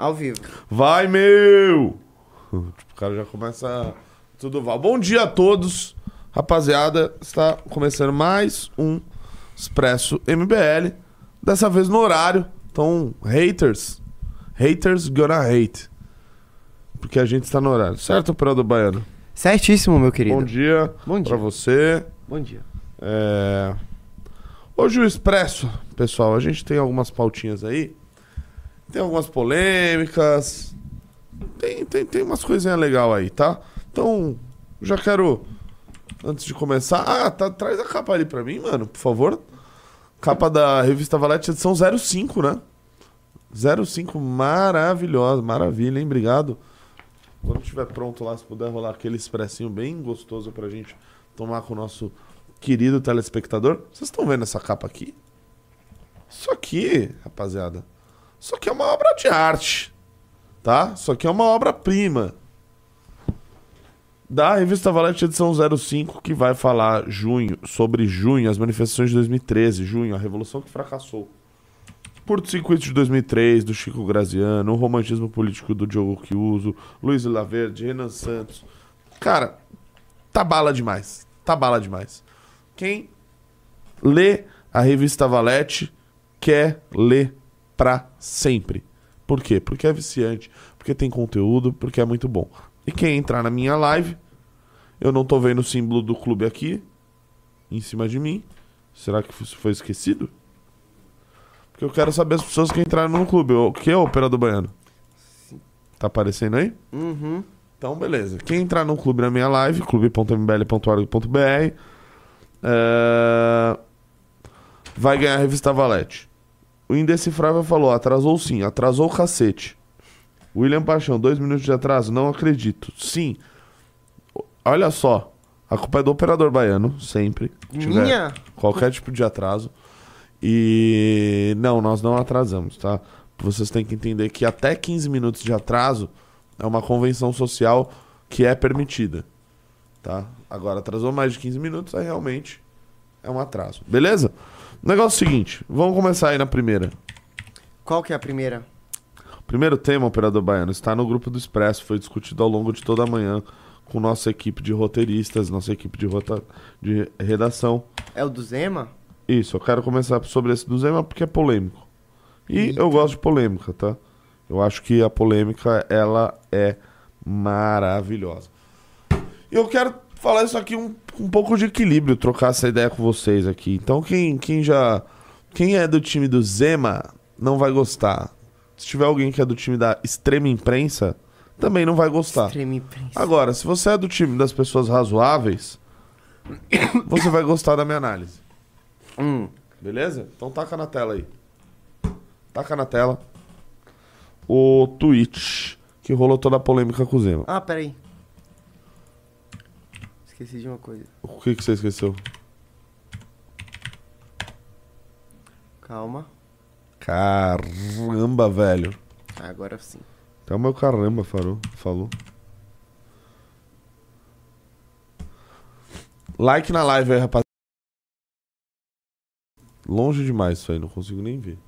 Ao vivo. Vai, meu! O cara já começa tudo vai. Bom dia a todos, rapaziada. Está começando mais um Expresso MBL. Dessa vez no horário. Então, haters. Haters gonna hate. Porque a gente está no horário. Certo, operador baiano? Certíssimo, meu querido. Bom dia. Bom dia. Pra você. Bom dia. É... Hoje o Expresso, pessoal, a gente tem algumas pautinhas aí. Tem algumas polêmicas. Tem, tem, tem umas coisinhas legais aí, tá? Então, já quero, antes de começar... Ah, tá, traz a capa ali pra mim, mano, por favor. Capa da revista Valete, edição 05, né? 05, maravilhosa, maravilha, hein? Obrigado. Quando estiver pronto lá, se puder rolar aquele expressinho bem gostoso pra gente tomar com o nosso querido telespectador. Vocês estão vendo essa capa aqui? Isso aqui, rapaziada, isso aqui é uma obra de arte, tá? Isso aqui é uma obra-prima da revista Valete edição 05, que vai falar junho, sobre junho, as manifestações de 2013, junho, a revolução que fracassou. Curto Circuito de 2003, do Chico Graziano, o romantismo político do Diogo Chiuso, Luiz Laverde, Renan Santos. Cara, tá bala demais. Tá bala demais. Quem lê a revista Valete quer ler pra sempre. Por quê? Porque é viciante, porque tem conteúdo, porque é muito bom. E quem entrar na minha live, eu não tô vendo o símbolo do clube aqui, em cima de mim. Será que isso foi esquecido? Porque eu quero saber as pessoas que entraram no clube. O que é o operador baiano? Tá aparecendo aí? Uhum. Então, beleza. Quem entrar no clube na minha live, clube.mbl.org.br, é... vai ganhar a revista Valete. O Indecifrável falou: atrasou sim, atrasou o cacete. William Paixão, dois minutos de atraso? Não acredito. Sim. Olha só. A culpa é do operador baiano, sempre. Minha? Qualquer tipo de atraso. E não, nós não atrasamos, tá? Vocês têm que entender que até 15 minutos de atraso é uma convenção social que é permitida, tá? Agora, atrasou mais de 15 minutos, aí realmente é um atraso. Beleza? O negócio é o seguinte, vamos começar aí na primeira. Qual que é a primeira? Primeiro tema, operador baiano, está no grupo do Expresso, foi discutido ao longo de toda a manhã com nossa equipe de roteiristas, nossa equipe de, rota... de redação. É o do Zema? Isso, eu quero começar sobre esse do Zema porque é polêmico. E Eita. eu gosto de polêmica, tá? Eu acho que a polêmica, ela é maravilhosa. E eu quero falar isso aqui um, um pouco de equilíbrio, trocar essa ideia com vocês aqui. Então, quem, quem já... Quem é do time do Zema não vai gostar. Se tiver alguém que é do time da extrema imprensa, também não vai gostar. Extrema imprensa. Agora, se você é do time das pessoas razoáveis, você vai gostar da minha análise. Hum. Beleza? Então taca na tela aí. Taca na tela o tweet que rolou toda a polêmica com o Zema. Ah, peraí. Esqueci de uma coisa. O que, que você esqueceu? Calma. Caramba, velho. Agora sim. Até o meu caramba falou. falou. Like na live aí, rapaz. Longe demais isso aí, não consigo nem ver.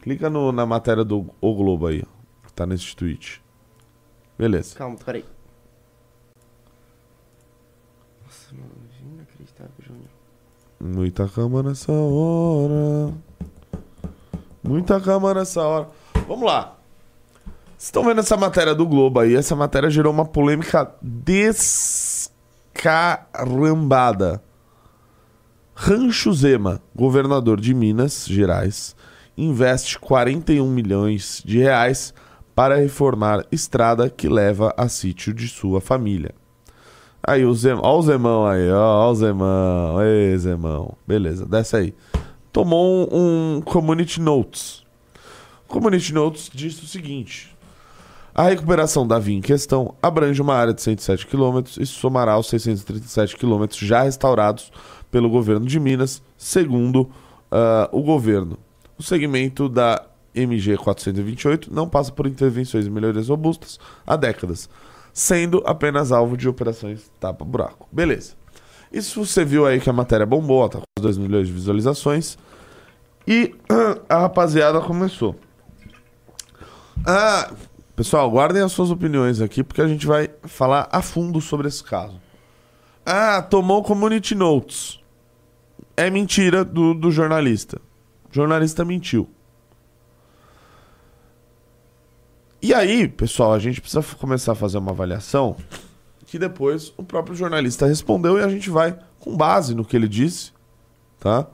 Clica no- na matéria do O Globo aí, ó, que tá nesse tweet. Beleza. Calma, peraí. Nossa, mano. Inacreditável, Júnior. Muita cama nessa hora. Muita cama nessa hora. Vamos lá. Vocês estão vendo essa matéria do Globo aí? Essa matéria gerou uma polêmica descarambada. Rancho Zema, governador de Minas Gerais, investe 41 milhões de reais para reformar estrada que leva a sítio de sua família. Aí o Zemão, ó o Zemão aí, ó o Zemão, Zemão. Beleza, desce aí. Tomou um, um Community Notes. Community Notes diz o seguinte: a recuperação da via em questão abrange uma área de 107 km e somará aos 637 km já restaurados pelo governo de Minas, segundo ah, o governo. O segmento da MG 428 não passa por intervenções e melhorias robustas há décadas, sendo apenas alvo de operações tapa-buraco. Beleza. Isso você viu aí que a matéria bombou, tá com 2 milhões de visualizações. E a rapaziada começou. Ah, pessoal, guardem as suas opiniões aqui, porque a gente vai falar a fundo sobre esse caso. Ah, tomou community notes. É mentira do, do jornalista. O jornalista mentiu. E aí, pessoal, a gente precisa começar a fazer uma avaliação que depois o próprio jornalista respondeu e a gente vai, com base no que ele disse, tá?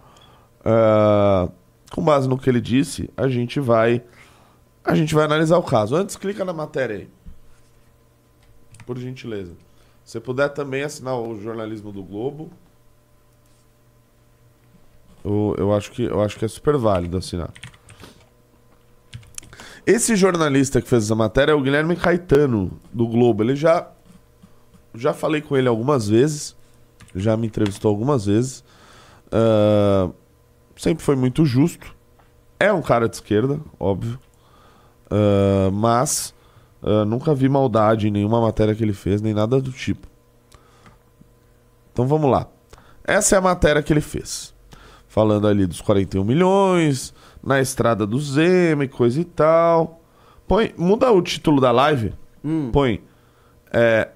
Uh, com base no que ele disse, a gente vai a gente vai analisar o caso. Antes, clica na matéria aí. Por gentileza. Se puder também assinar o jornalismo do Globo. Eu, eu, acho, que, eu acho que é super válido assinar. Esse jornalista que fez essa matéria é o Guilherme Caetano, do Globo. Ele já. Já falei com ele algumas vezes. Já me entrevistou algumas vezes. Uh, sempre foi muito justo. É um cara de esquerda, óbvio. Uh, mas uh, nunca vi maldade em nenhuma matéria que ele fez, nem nada do tipo. Então vamos lá. Essa é a matéria que ele fez. Falando ali dos 41 milhões, na estrada do Zema e coisa e tal. Põe, muda o título da live. Hum. Põe. É,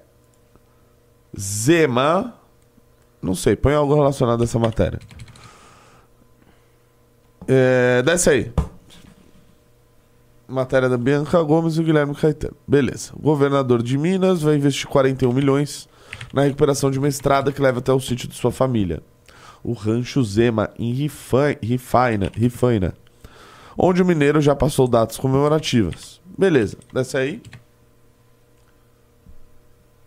Zema. Não sei, põe algo relacionado a essa matéria. É, desce aí. Matéria da Bianca Gomes e o Guilherme Caetano. Beleza. O governador de Minas vai investir 41 milhões na recuperação de uma estrada que leva até o sítio de sua família. O Rancho Zema, em Rifaina, Rifaina, onde o mineiro já passou datas comemorativas. Beleza, desce aí.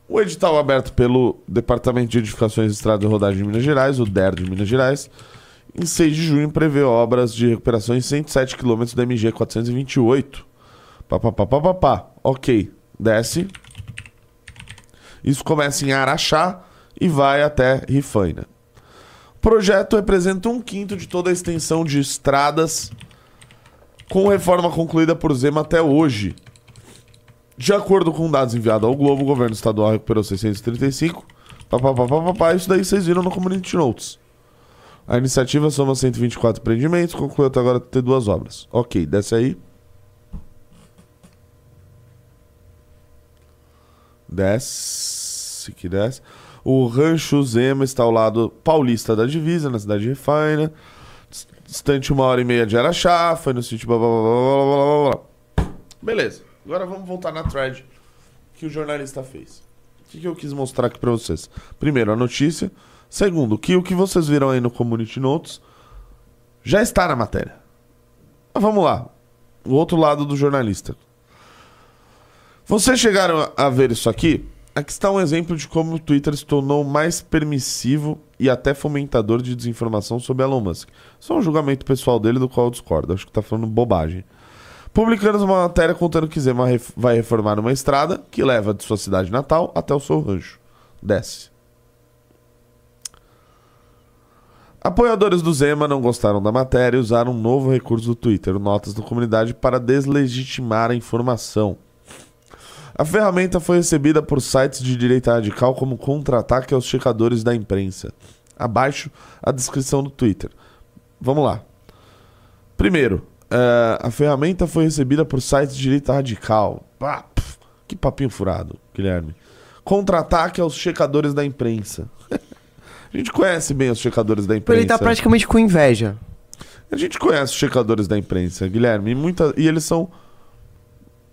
O edital aberto pelo Departamento de Edificações, Estradas e Rodagem de Minas Gerais, o DER de Minas Gerais, em 6 de junho prevê obras de recuperação em 107 km da MG 428. Papapá, ok, desce. Isso começa em Araxá e vai até Rifaina. O projeto representa um quinto de toda a extensão de estradas com reforma concluída por Zema até hoje. De acordo com dados enviados ao Globo, o governo estadual recuperou 635. Papapá, isso daí vocês viram no Community Notes. A iniciativa soma 124 empreendimentos, concluiu até agora ter duas obras. Ok, desce aí. Desce, que desce. O Rancho Zema está ao lado paulista da divisa, na cidade de Refina. Distante uma hora e meia de Araxá, foi no sítio blá blá blá blá blá blá. Beleza, agora vamos voltar na thread que o jornalista fez. O que, que eu quis mostrar aqui para vocês? Primeiro, a notícia. Segundo, que o que vocês viram aí no Community Notes já está na matéria. Mas vamos lá. O outro lado do jornalista. Vocês chegaram a ver isso aqui? Aqui está um exemplo de como o Twitter se tornou mais permissivo e até fomentador de desinformação sobre Elon Musk. É um julgamento pessoal dele do qual eu discordo. Acho que está falando bobagem. Publicando uma matéria contando que Zema vai reformar uma estrada que leva de sua cidade natal até o seu rancho. Desce. Apoiadores do Zema não gostaram da matéria e usaram um novo recurso do Twitter, notas da comunidade, para deslegitimar a informação. A ferramenta foi recebida por sites de direita radical como contra-ataque aos checadores da imprensa. Abaixo a descrição do Twitter. Vamos lá. Primeiro, uh, a ferramenta foi recebida por sites de direita radical. Ah, pff, que papinho furado, Guilherme. Contra-ataque aos checadores da imprensa. A gente conhece bem os checadores da imprensa. Ele tá praticamente com inveja. A gente conhece os checadores da imprensa, Guilherme, e, muita, e eles são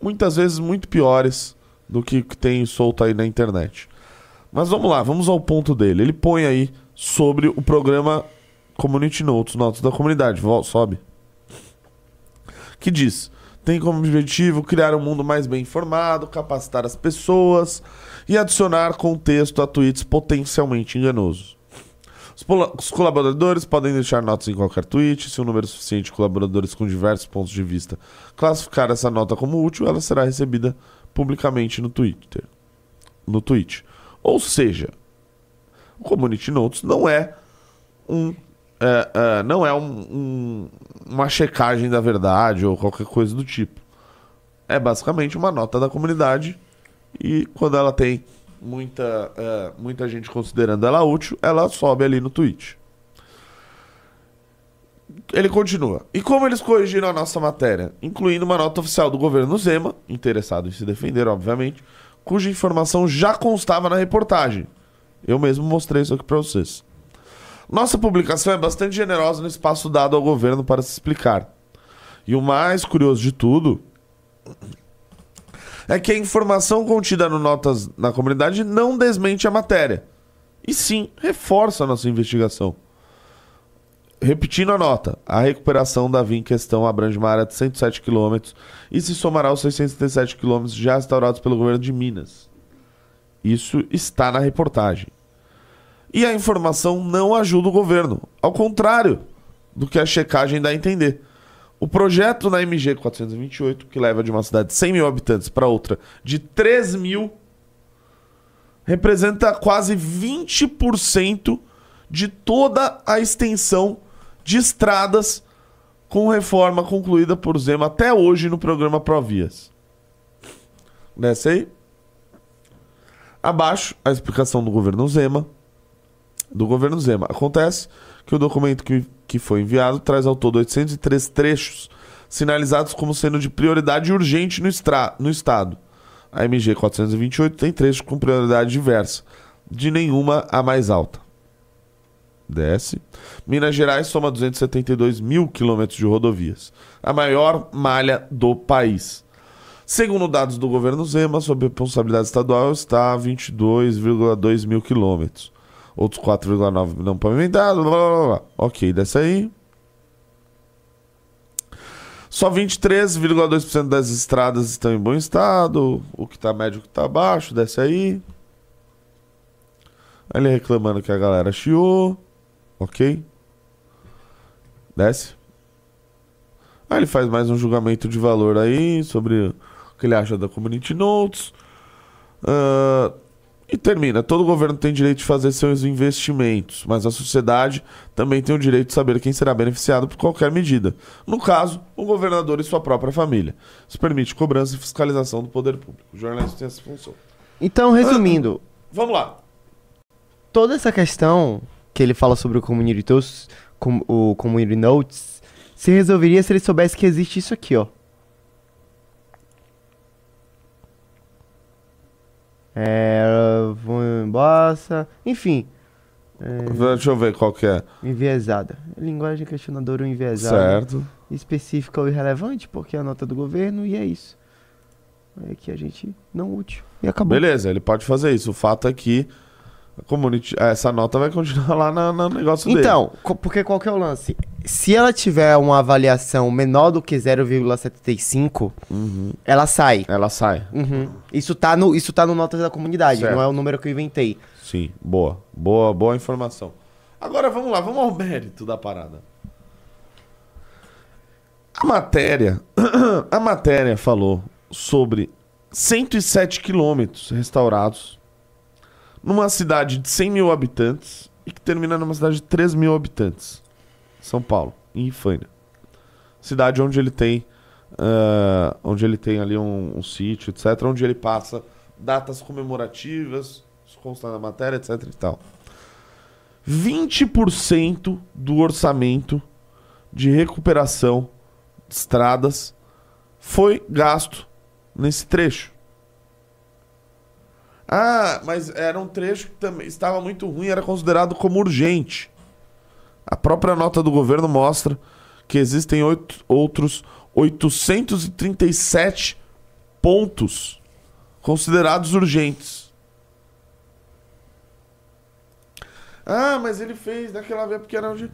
muitas vezes muito piores do que, tem solto aí na internet. Mas vamos lá, vamos ao ponto dele. Ele põe aí sobre o programa Community Notes, Notas da Comunidade. Sobe. Que diz: tem como objetivo criar um mundo mais bem informado, capacitar as pessoas e adicionar contexto a tweets potencialmente enganosos. Os colaboradores podem deixar notas em qualquer tweet. Se um número suficiente de colaboradores com diversos pontos de vista classificar essa nota como útil, ela será recebida publicamente no Twitter. No tweet. Ou seja, o Community Notes não é um. É, é, não é um, um, uma checagem da verdade ou qualquer coisa do tipo. É basicamente uma nota da comunidade e quando ela tem muita, uh, muita gente considerando ela útil, ela sobe ali no tweet. ele continua. E como eles corrigiram a nossa matéria? Incluindo uma nota oficial do governo Zema, interessado em se defender, obviamente, cuja informação já constava na reportagem. Eu mesmo mostrei isso aqui para vocês. Nossa publicação é bastante generosa no espaço dado ao governo para se explicar. E o mais curioso de tudo é que a informação contida no Notas na Comunidade não desmente a matéria, e sim reforça a nossa investigação. Repetindo a nota, a recuperação da via em questão abrange uma área de 107 km e se somará aos 637 km já restaurados pelo governo de Minas. Isso está na reportagem. E a informação não ajuda o governo, ao contrário do que a checagem dá a entender. O projeto na MG 428, que leva de uma cidade de 100 mil habitantes para outra de 3 mil, representa quase 20% de toda a extensão de estradas com reforma concluída por Zema até hoje no programa Provias. Desce aí. Abaixo, a explicação do governo Zema. Do governo Zema. Acontece que o documento que, que foi enviado traz ao todo 803 trechos sinalizados como sendo de prioridade urgente no, estra, no Estado. A MG 428 tem trechos com prioridade diversa, de nenhuma a mais alta. Desce. Minas Gerais soma 272 mil quilômetros de rodovias, a maior malha do país. Segundo dados do governo Zema, sob responsabilidade estadual, está a 22,2 mil quilômetros. Outros 4,9 não pavimentados. Blá, blá, blá. Ok, desce aí. Só 23,2% das estradas estão em bom estado. O que está médio, o que está baixo, desce aí. Ele reclamando que a galera chiou. Ok. Desce. Aí ele faz mais um julgamento de valor aí sobre o que ele acha da Community Notes. Uh, e termina. Todo governo tem direito de fazer seus investimentos, mas a sociedade também tem o direito de saber quem será beneficiado por qualquer medida. No caso, o governador e sua própria família. Isso permite cobrança e fiscalização do poder público. O jornalista tem essa função. Então, resumindo, Vamos lá. toda essa questão que ele fala sobre o Community Notes, com, o Community Notes, se resolveria se ele soubesse que existe isso aqui, ó. É, bossa, enfim, Deixa eu ver qual que é. enviesada. Linguagem questionadora ou enviesada. Certo. Específica ou irrelevante, porque é a nota do governo e é isso. É que a gente não útil. E acabou. Beleza, ele pode fazer isso. O fato é que essa nota vai continuar lá na- no negócio dele. Então, porque qual que é o lance? Se ela tiver uma avaliação menor do que 0,75, Uhum. ela sai. Ela sai. Uhum. Isso, tá no, isso tá no Notas da Comunidade, Certo. não é o número que eu inventei. Sim, boa. Boa, boa informação. Agora vamos lá, vamos ao mérito da parada. A matéria, a matéria falou sobre 107 quilômetros restaurados numa cidade de 100 mil habitantes e que termina numa cidade de 3 mil habitantes. São Paulo, em Ifânia. Cidade onde ele tem ah, onde ele tem ali um, um sítio, etc. Onde ele passa datas comemorativas, isso consta na matéria, etc e tal. 20% do orçamento de recuperação de estradas foi gasto nesse trecho. Ah, mas era um trecho que também estava muito ruim, era considerado como urgente. A própria nota do governo mostra que existem oito, outros 837 pontos considerados urgentes. Ah, mas ele fez daquela vez porque era urgente.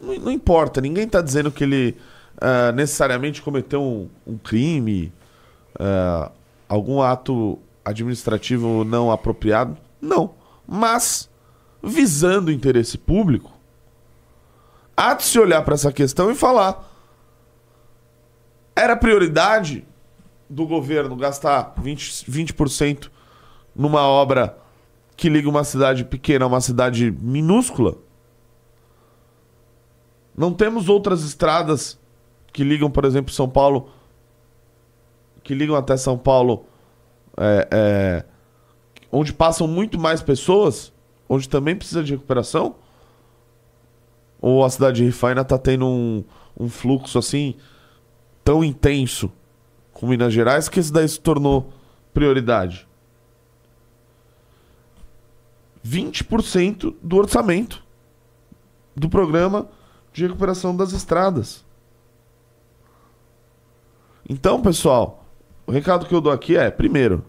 Não, não importa, ninguém está dizendo que ele ah, necessariamente cometeu um, um crime, ah, algum ato administrativo não apropriado. Não. Mas, visando o interesse público, há de se olhar para essa questão e falar: era prioridade do governo gastar 20%, 20% numa obra que liga uma cidade pequena a uma cidade minúscula? Não temos outras estradas que ligam, por exemplo, São Paulo, que ligam até São Paulo, é, é, onde passam muito mais pessoas, onde também precisa de recuperação? Ou a cidade de Rifa ainda tá tendo um, um fluxo assim tão intenso com Minas Gerais que esse daí se tornou prioridade? 20% do orçamento do programa de recuperação das estradas. Então, pessoal, o recado que eu dou aqui é: primeiro,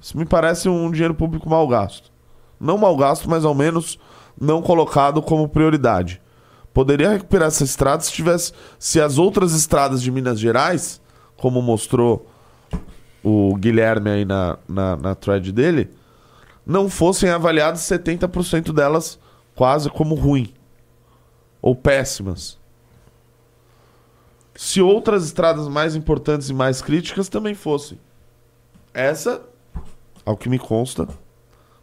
isso me parece um dinheiro público mal gasto. Não mal gasto, mas ao menos não colocado como prioridade. Poderia recuperar essa estrada se tivesse. Se as outras estradas de Minas Gerais, como mostrou o Guilherme aí na, na, na thread dele, não fossem avaliadas 70% delas quase como ruim ou péssimas. Se outras estradas mais importantes e mais críticas também fossem. Essa, ao que me consta,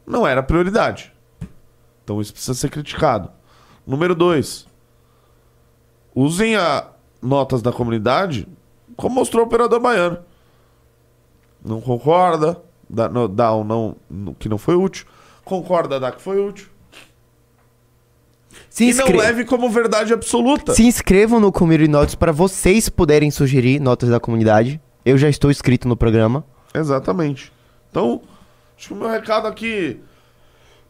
não era prioridade. Então isso precisa ser criticado. Número dois, usem a notas da comunidade como mostrou o operador baiano. Não concorda, dá, dá ou não que não foi útil. Concorda, dá que foi útil. Se, E não inscre- leve como verdade absoluta. Se inscrevam no Community Notes para vocês poderem sugerir notas da comunidade. Eu já estou inscrito no programa. Exatamente. Então, acho que o meu recado aqui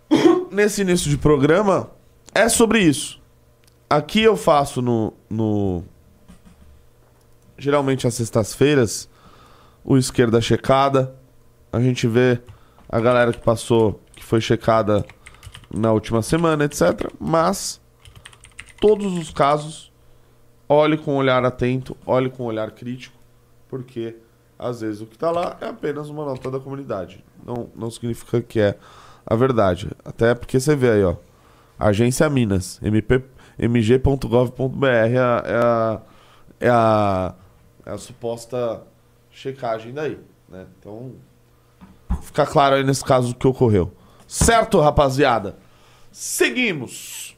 nesse início de programa é sobre isso. Aqui eu faço no. no geralmente às sextas-feiras, o esquerda checada. A gente vê a galera que passou, que foi checada na última semana, etc. Mas todos os casos, olhe com um olhar atento, olhe com um olhar crítico, porque às vezes o que tá lá é apenas uma nota da comunidade. Não, não significa que é a verdade. Até porque você vê aí, ó. Agência Minas, mg.gov.br é é, a, é, a, é a suposta checagem daí, né? Então, fica claro aí nesse caso o que ocorreu. Certo, rapaziada? Seguimos.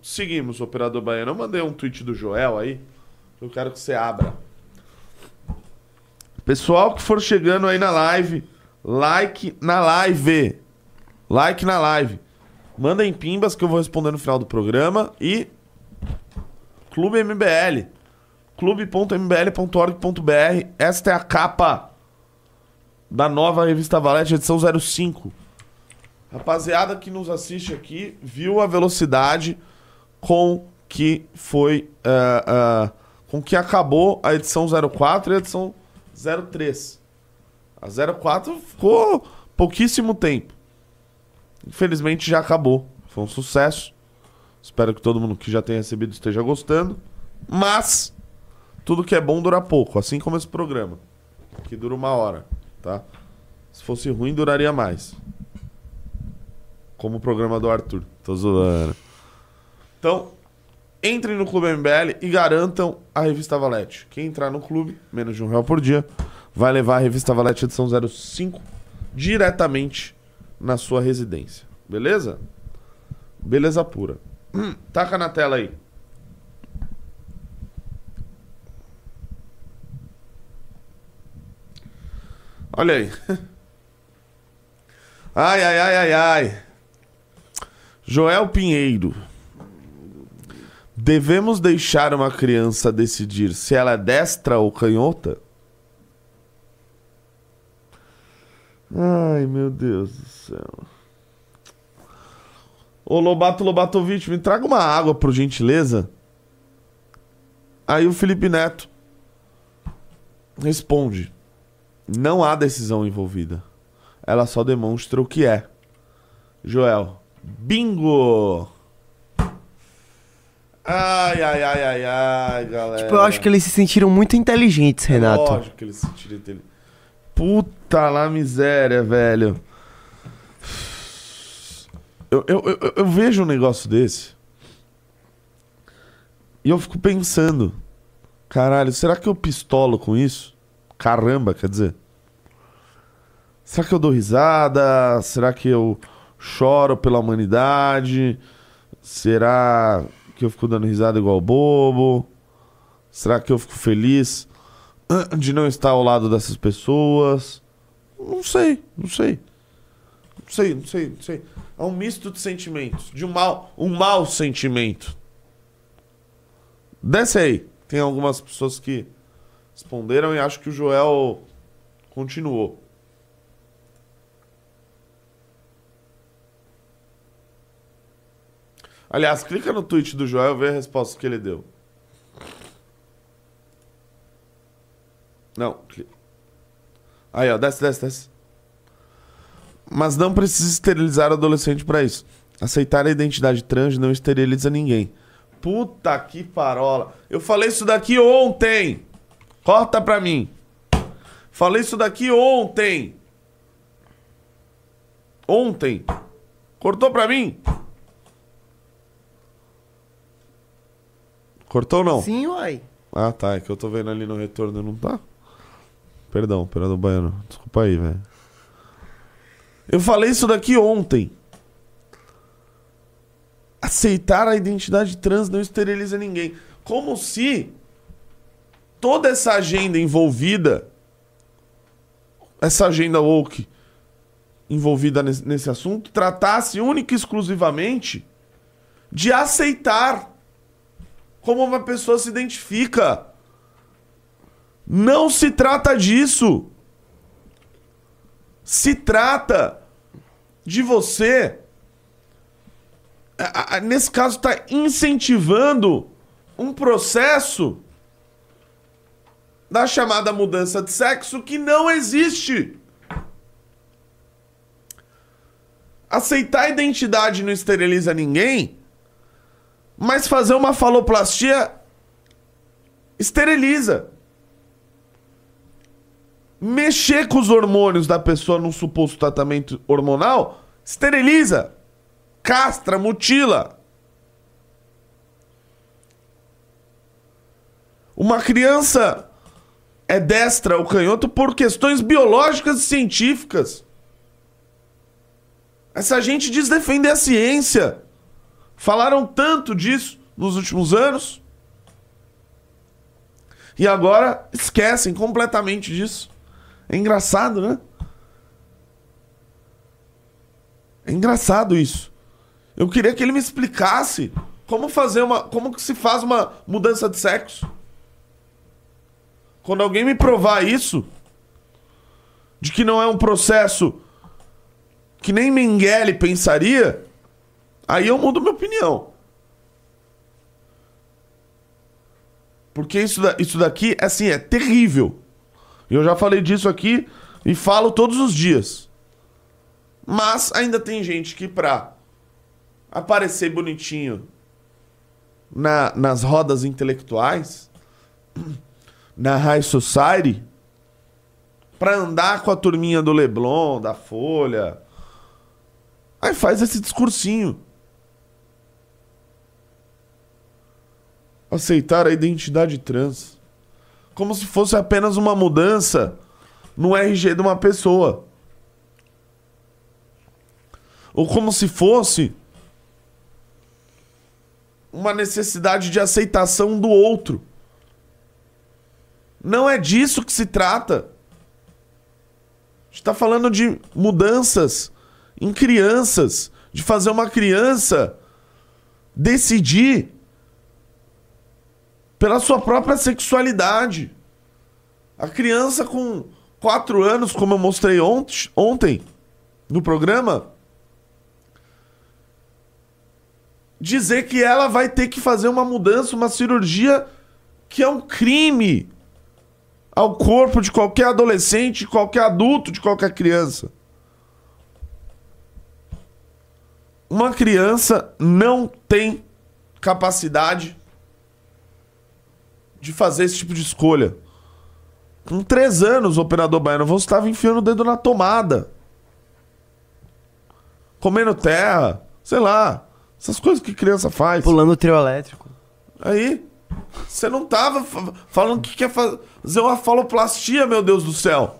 Seguimos, operador baiano. Eu mandei um tweet do Joel aí. Eu quero que você abra. Pessoal que for chegando aí na live, like na live. Like na live. Mandem pimbas que eu vou responder no final do programa. E. Clube MBL. clube.mbl.org.br. Esta é a capa da nova revista Valete, edição 05. Rapaziada que nos assiste aqui, viu a velocidade com que foi. ah, ah, com que acabou a edição 04 e a edição 03. A 04 ficou pouquíssimo tempo. Infelizmente já acabou. Foi um sucesso. Espero que todo mundo que já tenha recebido esteja gostando. Mas tudo que é bom dura pouco, assim como esse programa, que dura uma hora, tá? Se fosse ruim, duraria mais. Como o programa do Arthur. Tô zoando. Então, entrem no Clube MBL e garantam a revista Valete. Quem entrar no clube, menos de um real por dia, vai levar a revista Valete edição 05 diretamente na sua residência. Beleza? Beleza pura. Hum, taca na tela aí. Olha aí. Ai, ai, ai, ai, ai. Joel Pinheiro. Devemos deixar uma criança decidir se ela é destra ou canhota? Ai, meu Deus do céu. Ô Lobato Lobatovic, me traga uma água, por gentileza. Aí o Felipe Neto responde: Não há decisão envolvida. Ela só demonstra o que é. Joel, bingo! Ai, ai, ai, ai, ai, galera. Tipo, eu acho que eles se sentiram muito inteligentes, Renato. É lógico que eles se tiram dele. Puta lá miséria, velho. Eu, eu, eu, eu vejo um negócio desse. E eu fico pensando. Caralho, será que eu pistolo com isso? Caramba, quer dizer. Será que eu dou risada? Será que eu choro pela humanidade? Será que eu fico dando risada igual bobo? Será que eu fico feliz de não estar ao lado dessas pessoas? Não sei, não sei. Não sei, não sei, não sei. É um misto de sentimentos. De um mal, um mau sentimento. Desce aí. Tem algumas pessoas que responderam e acho que o Joel continuou. Aliás, clica no tweet do Joel e vê a resposta que ele deu. Não. Aí, ó, desce, desce, desce. Mas não precisa esterilizar o adolescente pra isso. Aceitar a identidade trans não esteriliza ninguém. Puta que parola. Eu falei isso daqui ontem. Corta pra mim. Falei isso daqui ontem. Ontem. Cortou pra mim? Cortou ou não? Sim, uai. Ah, tá. É que eu tô vendo ali no retorno, não tá? Perdão, perdão, Baiano. Desculpa aí, velho. Eu falei isso daqui ontem. Aceitar a identidade trans não esteriliza ninguém. Como se toda essa agenda envolvida, essa agenda woke envolvida nesse, nesse assunto, tratasse única e exclusivamente de aceitar como uma pessoa se identifica. Não se trata disso. Se trata de você, nesse caso, está incentivando um processo da chamada mudança de sexo que não existe. Aceitar a identidade não esteriliza ninguém, mas fazer uma faloplastia esteriliza. Mexer com os hormônios da pessoa num suposto tratamento hormonal esteriliza, castra, mutila. Uma criança é destra ou canhoto por questões biológicas e científicas. Essa gente diz defender a ciência. Falaram tanto disso nos últimos anos. E agora esquecem completamente disso. É engraçado, né? É engraçado isso. Eu queria que ele me explicasse como fazer uma. como que se faz uma mudança de sexo. Quando alguém me provar isso, de que não é um processo que nem Mengele pensaria, aí eu mudo minha opinião. Porque isso, da- isso daqui, assim, é terrível. Eu já falei disso aqui e falo todos os dias. Mas ainda tem gente que pra aparecer bonitinho na- nas rodas intelectuais, na High Society, pra andar com a turminha do Leblon, da Folha, aí faz esse discursinho. Aceitar a identidade trans. Como se fosse apenas uma mudança no RG de uma pessoa. Ou como se fosse uma necessidade de aceitação do outro. Não é disso que se trata. A gente está falando de mudanças em crianças, de fazer uma criança decidir pela sua própria sexualidade. A criança com 4 anos, como eu mostrei ont ontem no programa, dizer que ela vai ter que fazer uma mudança, uma cirurgia que é um crime ao corpo de qualquer adolescente, de qualquer adulto, de qualquer criança. Uma criança não tem capacidade de fazer esse tipo de escolha. Com três anos, o operador baiano, você estava enfiando o dedo na tomada. Comendo terra, sei lá. Essas coisas que criança faz. Pulando o trio elétrico. Aí, você não tava fa- falando que quer fa- fazer uma faloplastia, meu Deus do céu.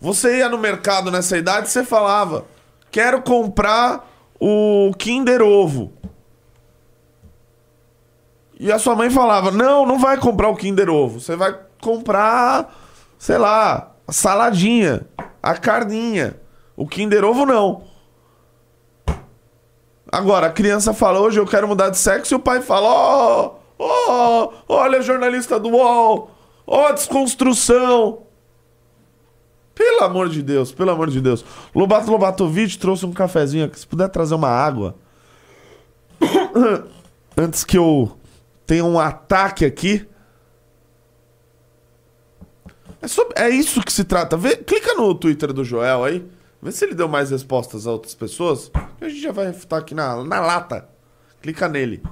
Você ia no mercado nessa idade, você falava: "Quero comprar o Kinder Ovo". E a sua mãe falava: "Não, não vai comprar o Kinder Ovo, você vai comprar, sei lá, a saladinha". a carninha. O Kinder Ovo não. Agora, a criança fala, hoje eu quero mudar de sexo, e o pai fala, ó, ó, olha a jornalista do UOL, ó a desconstrução. Pelo amor de Deus, pelo amor de Deus. Lobato Lobatovic trouxe um cafezinho aqui. Se puder trazer uma água. Antes que eu tenha um ataque aqui. É, sobre- é isso que se trata. Vê, clica no Twitter do Joel aí. Vê se ele deu mais respostas a outras pessoas. A gente já vai refutar aqui na, na lata. Clica nele.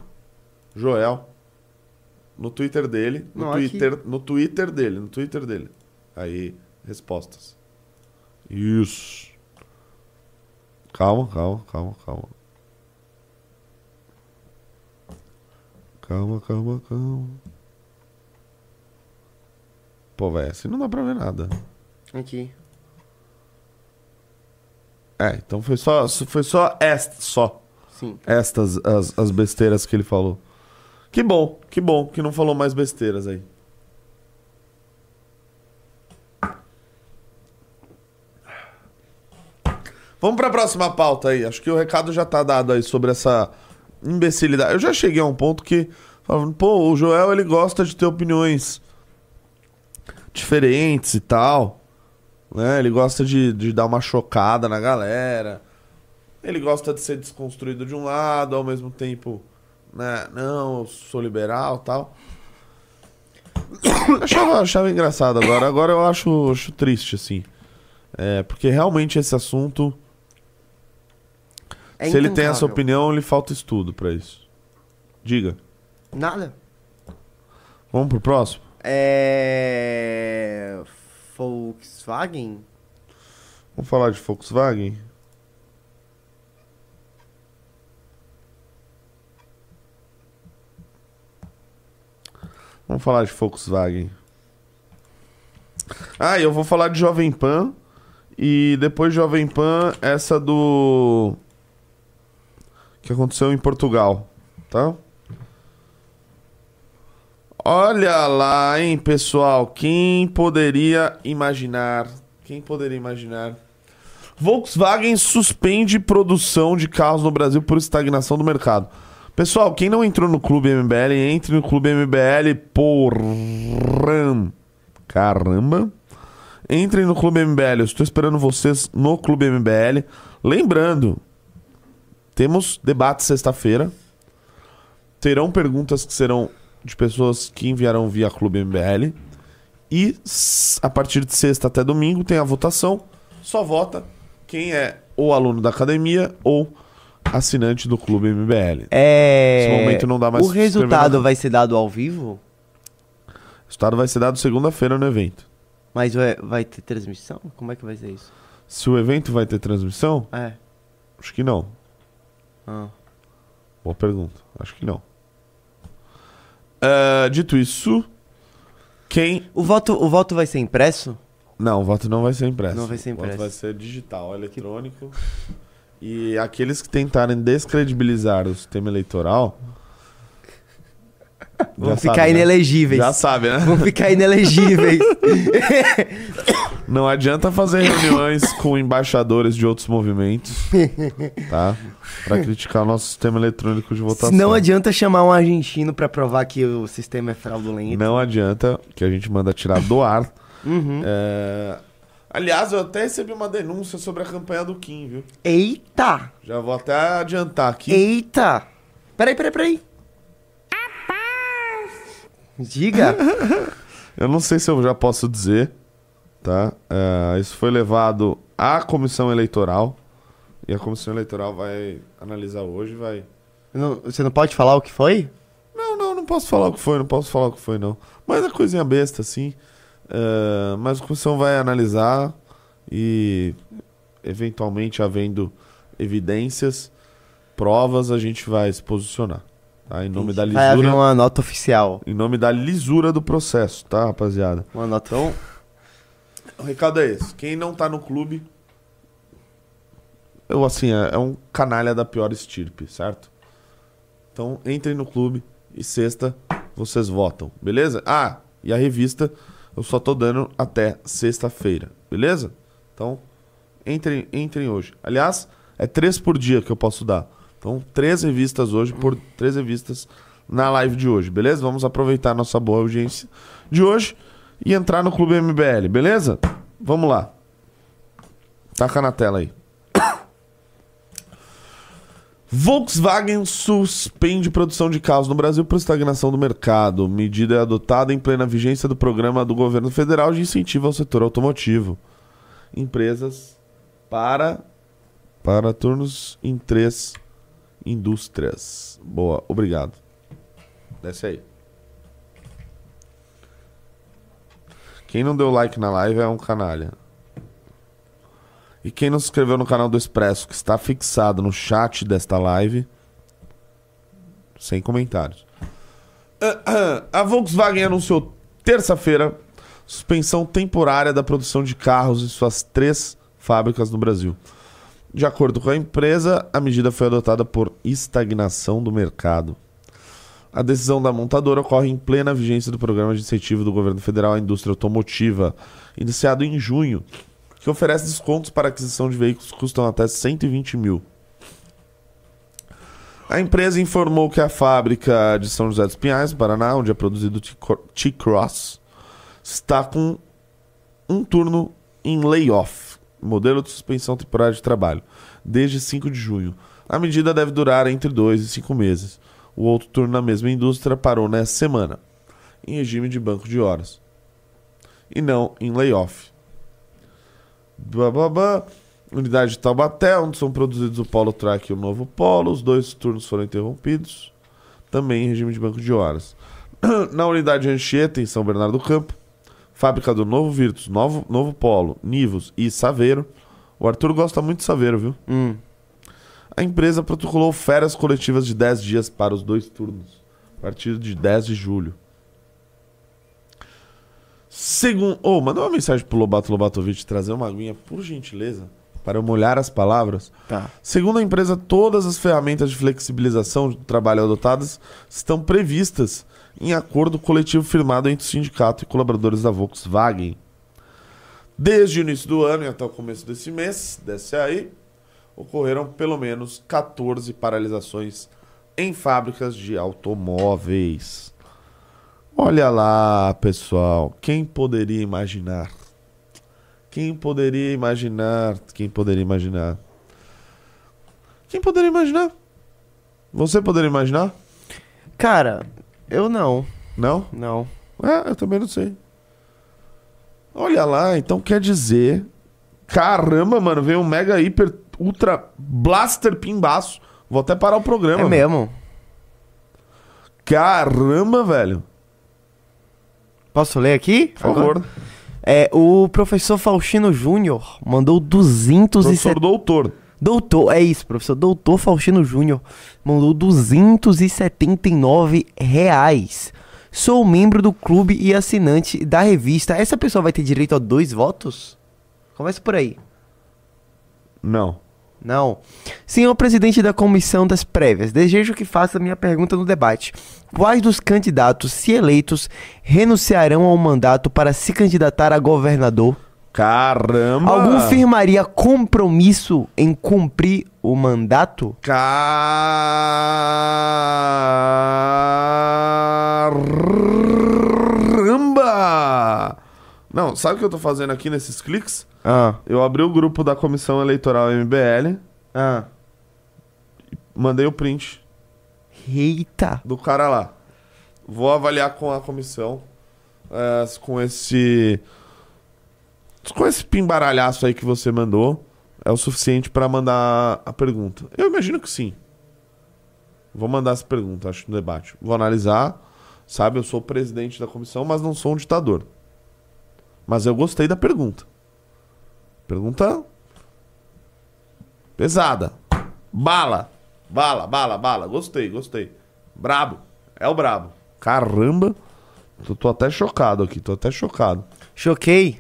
Joel. No Twitter dele. No Não, aqui. Twitter, no Twitter dele. No Twitter dele. Aí, respostas. Isso. Calma, calma, calma, calma. Calma, calma, calma. Pô, velho, assim não dá pra ver nada. Aqui. É, então foi só, foi só esta, só. Sim. Estas, as, as besteiras que ele falou. Que bom, que bom que não falou mais besteiras aí. Vamos pra próxima pauta aí. Acho que o recado já tá dado aí sobre essa imbecilidade. Eu já cheguei a um ponto que, falando, pô, o Joel ele gosta de ter opiniões diferentes e tal. Né? Ele gosta de, de dar uma chocada na galera. Ele gosta de ser desconstruído de um lado, ao mesmo tempo, né? Não, eu sou liberal tal. Achava, achava engraçado agora. Agora eu acho, acho triste, assim. É, porque realmente esse assunto, É se ele tem essa opinião, lhe falta estudo pra isso. Diga. Nada. Vamos pro próximo? É. Volkswagen? Vamos falar de Volkswagen? Vamos falar de Volkswagen. Ah, eu vou falar de Jovem Pan. E depois de Jovem Pan, essa do. Que aconteceu em Portugal, tá? Olha lá, hein, pessoal. Quem poderia imaginar? Quem poderia imaginar? Volkswagen suspende produção de carros no Brasil por estagnação do mercado. Pessoal, quem não entrou no Clube MBL, entre no Clube MBL por... Caramba. Entrem no Clube MBL. Eu estou esperando vocês no Clube MBL. Lembrando, temos debate sexta-feira. Terão perguntas que serão de pessoas que enviarão via Clube MBL. E a partir de sexta até domingo tem a votação. Só vota quem é ou aluno da academia ou assinante do Clube MBL. É. Nesse momento não dá mais O resultado vai ser dado ao vivo? O resultado vai ser dado segunda-feira no evento. Mas vai, vai ter transmissão? Como é que vai ser isso? Se o evento vai ter transmissão, É. acho que não. Ah. Boa pergunta. Acho que não. Ah, dito isso, quem. O voto, o voto vai ser impresso? Não, o voto não vai ser impresso. Não vai ser O voto impresso. vai ser digital, eletrônico. E aqueles que tentarem descredibilizar o sistema eleitoral. Vão ficar sabe, né? inelegíveis. Já sabe, né? Vão ficar inelegíveis. Não adianta fazer reuniões com embaixadores de outros movimentos, tá? Pra criticar o nosso sistema eletrônico de votação. Não adianta chamar um argentino pra provar que o sistema é fraudulento. Não adianta, que a gente manda tirar do ar. Uhum. É, Aliás, eu até recebi uma denúncia sobre a campanha do Kim, viu? Eita! Já vou até adiantar aqui. Eita! Peraí, peraí, peraí. Diga. Eu não sei se eu já posso dizer, tá? É, isso foi levado à comissão eleitoral. E a comissão eleitoral vai analisar hoje, vai. Não- você não pode falar o que foi? Não, não, não posso falar o que foi, não posso falar o que foi, não. Mas é coisinha besta, assim. É, mas a comissão vai analisar e, eventualmente, havendo evidências, provas, a gente vai se posicionar. Tá? Em nome da Vai haver lisura. uma nota oficial. Em nome da lisura do processo, tá, rapaziada? Uma nota. Então, o recado é esse. Quem não tá no clube. Eu, assim, é, é um canalha da pior estirpe, certo? Então, entrem no clube e sexta vocês votam, beleza? Ah, e a revista eu só tô dando até sexta-feira, beleza? Então, entrem, entrem hoje. Aliás, é três por dia que eu posso dar. Então, três revistas hoje por três revistas na live de hoje, beleza? Vamos aproveitar nossa boa audiência de hoje e entrar no Clube MBL, beleza? Vamos lá. Taca na tela aí. Volkswagen suspende produção de carros no Brasil por estagnação do mercado. Medida é adotada em plena vigência do programa do governo federal de incentivo ao setor automotivo. Empresas para para turnos em três indústrias. Boa, obrigado. Desce aí. Quem não deu like na live é um canalha. E quem não se inscreveu no canal do Expresso, que está fixado no chat desta live, sem comentários. A Volkswagen anunciou terça-feira suspensão temporária da produção de carros em suas três fábricas no Brasil. De acordo com a empresa, a medida foi adotada por estagnação do mercado. A decisão da montadora ocorre em plena vigência do programa de incentivo do governo federal à indústria automotiva, iniciado em junho, que oferece descontos para aquisição de veículos que custam até 120 mil. A empresa informou que a fábrica de São José dos Pinhais, Paraná, onde é produzido o T-Cross, está com um turno em layoff, modelo de suspensão temporária de trabalho, desde 5 de junho. A medida deve durar entre 2 e 5 meses. O outro turno na mesma indústria parou nessa semana, em regime de banco de horas, e não em layoff. Bababá. Unidade de Taubaté, onde são produzidos o Polo Track e o novo Polo. Os dois turnos foram interrompidos, também em regime de banco de horas. Na unidade Anchieta, em São Bernardo do Campo, fábrica do Novo Virtus, Novo, novo Polo, Nivos e Saveiro. O Arthur gosta muito de Saveiro, viu? Hum. A empresa protocolou férias coletivas de 10 dias para os dois turnos, a partir de 10 de julho. Segundo. Oh, manda uma mensagem pro Lobato Lobatovic trazer uma aguinha, por gentileza, para eu molhar as palavras. Tá. Segundo a empresa, todas as ferramentas de flexibilização do trabalho adotadas estão previstas em acordo coletivo firmado entre o sindicato e colaboradores da Volkswagen. Desde o início do ano e até o começo desse mês, desce aí, ocorreram pelo menos 14 paralisações em fábricas de automóveis. Olha lá, pessoal, quem poderia imaginar? Quem poderia imaginar? Quem poderia imaginar? Quem poderia imaginar? Você poderia imaginar? Cara, eu não. Não? Não. É, eu também não sei. Olha lá, então quer dizer. Caramba, mano, veio um mega hiper ultra blaster pimbaço. Vou até parar o programa. É mano. mesmo. Caramba, velho. Posso ler aqui? Por favor. É, o professor Faustino Júnior mandou 270... Professor doutor. Doutor, é isso, professor. Doutor Faustino Júnior mandou 279 reais. Sou membro do clube e assinante da revista. Essa pessoa vai ter direito a dois votos? Começa por aí. Não. Não. Senhor presidente da comissão das prévias, desejo que faça minha pergunta no debate. Quais dos candidatos, se eleitos, renunciarão ao mandato para se candidatar a governador? Caramba. Algum firmaria compromisso em cumprir o mandato? Caramba! Não, sabe o que eu tô fazendo aqui nesses cliques? Ah. Eu abri o grupo da Comissão Eleitoral MBL, Ah. mandei o print Eita. do cara lá. Vou avaliar com a comissão, é, com esse. Com esse pimbaralhaço aí que você mandou, é o suficiente pra mandar a pergunta. Eu imagino que sim. Vou mandar essa pergunta, acho, no debate. Vou analisar. Sabe, eu sou o presidente da comissão, mas não sou um ditador. Mas eu gostei da pergunta. Pergunta pesada. Bala. Bala, bala, bala. Gostei, gostei. Brabo. É o brabo. Caramba. Tô, tô até chocado aqui, tô até chocado. Choquei.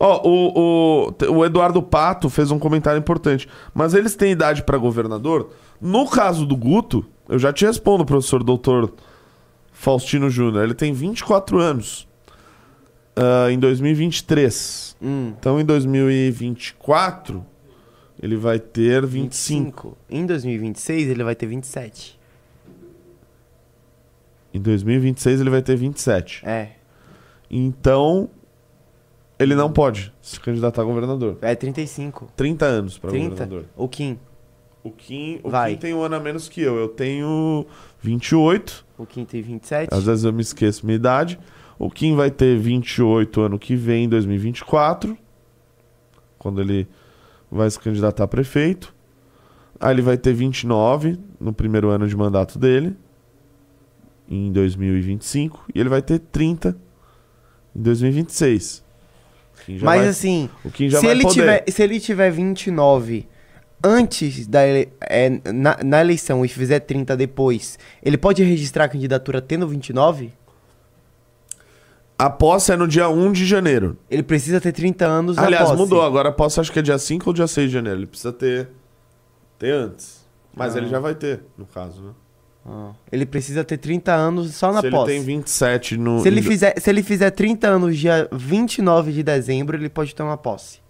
Ó, o, o, o Eduardo Pato fez um comentário importante. Mas eles têm idade pra governador? No caso do Guto, eu já te respondo, professor doutor Faustino Júnior. Ele tem 24 anos. ah, em 2023. Hum, Então, em 2024, ele vai ter 25. 25. Em 2026 ele vai ter 27. Em 2026, ele vai ter 27. É. Então, ele não pode se candidatar a governador. É 35. 30 anos para 30? governador. O Kim. O Kim, o Vai. Kim tem um ano a menos que eu. Eu tenho 28. O Kim tem 27. Às vezes eu me esqueço minha idade. O Kim vai ter 28 ano que vem, em 2024. Quando ele vai se candidatar a prefeito. Aí ele vai ter 29 no primeiro ano de mandato dele. Em 2025. E ele vai ter 30 em 2026. Kim já Mas vai, assim, o Kim já se vai ele, poder. tiver, se ele tiver 29 antes da ele, é, na, na eleição e fizer 30 depois, ele pode registrar a candidatura tendo 29? A posse é no dia 1 de janeiro. Ele precisa ter 30 anos na Aliás, posse. mudou. Agora a posse acho que é dia 5 ou dia 6 de janeiro. Ele precisa ter, ter antes. Mas Ah. ele já vai ter, no caso, né? Ah, ele precisa ter 30 anos só na Se posse. ele tem 27 no. se, ele fizer, se ele fizer 30 anos dia 29 de dezembro, ele pode ter uma posse.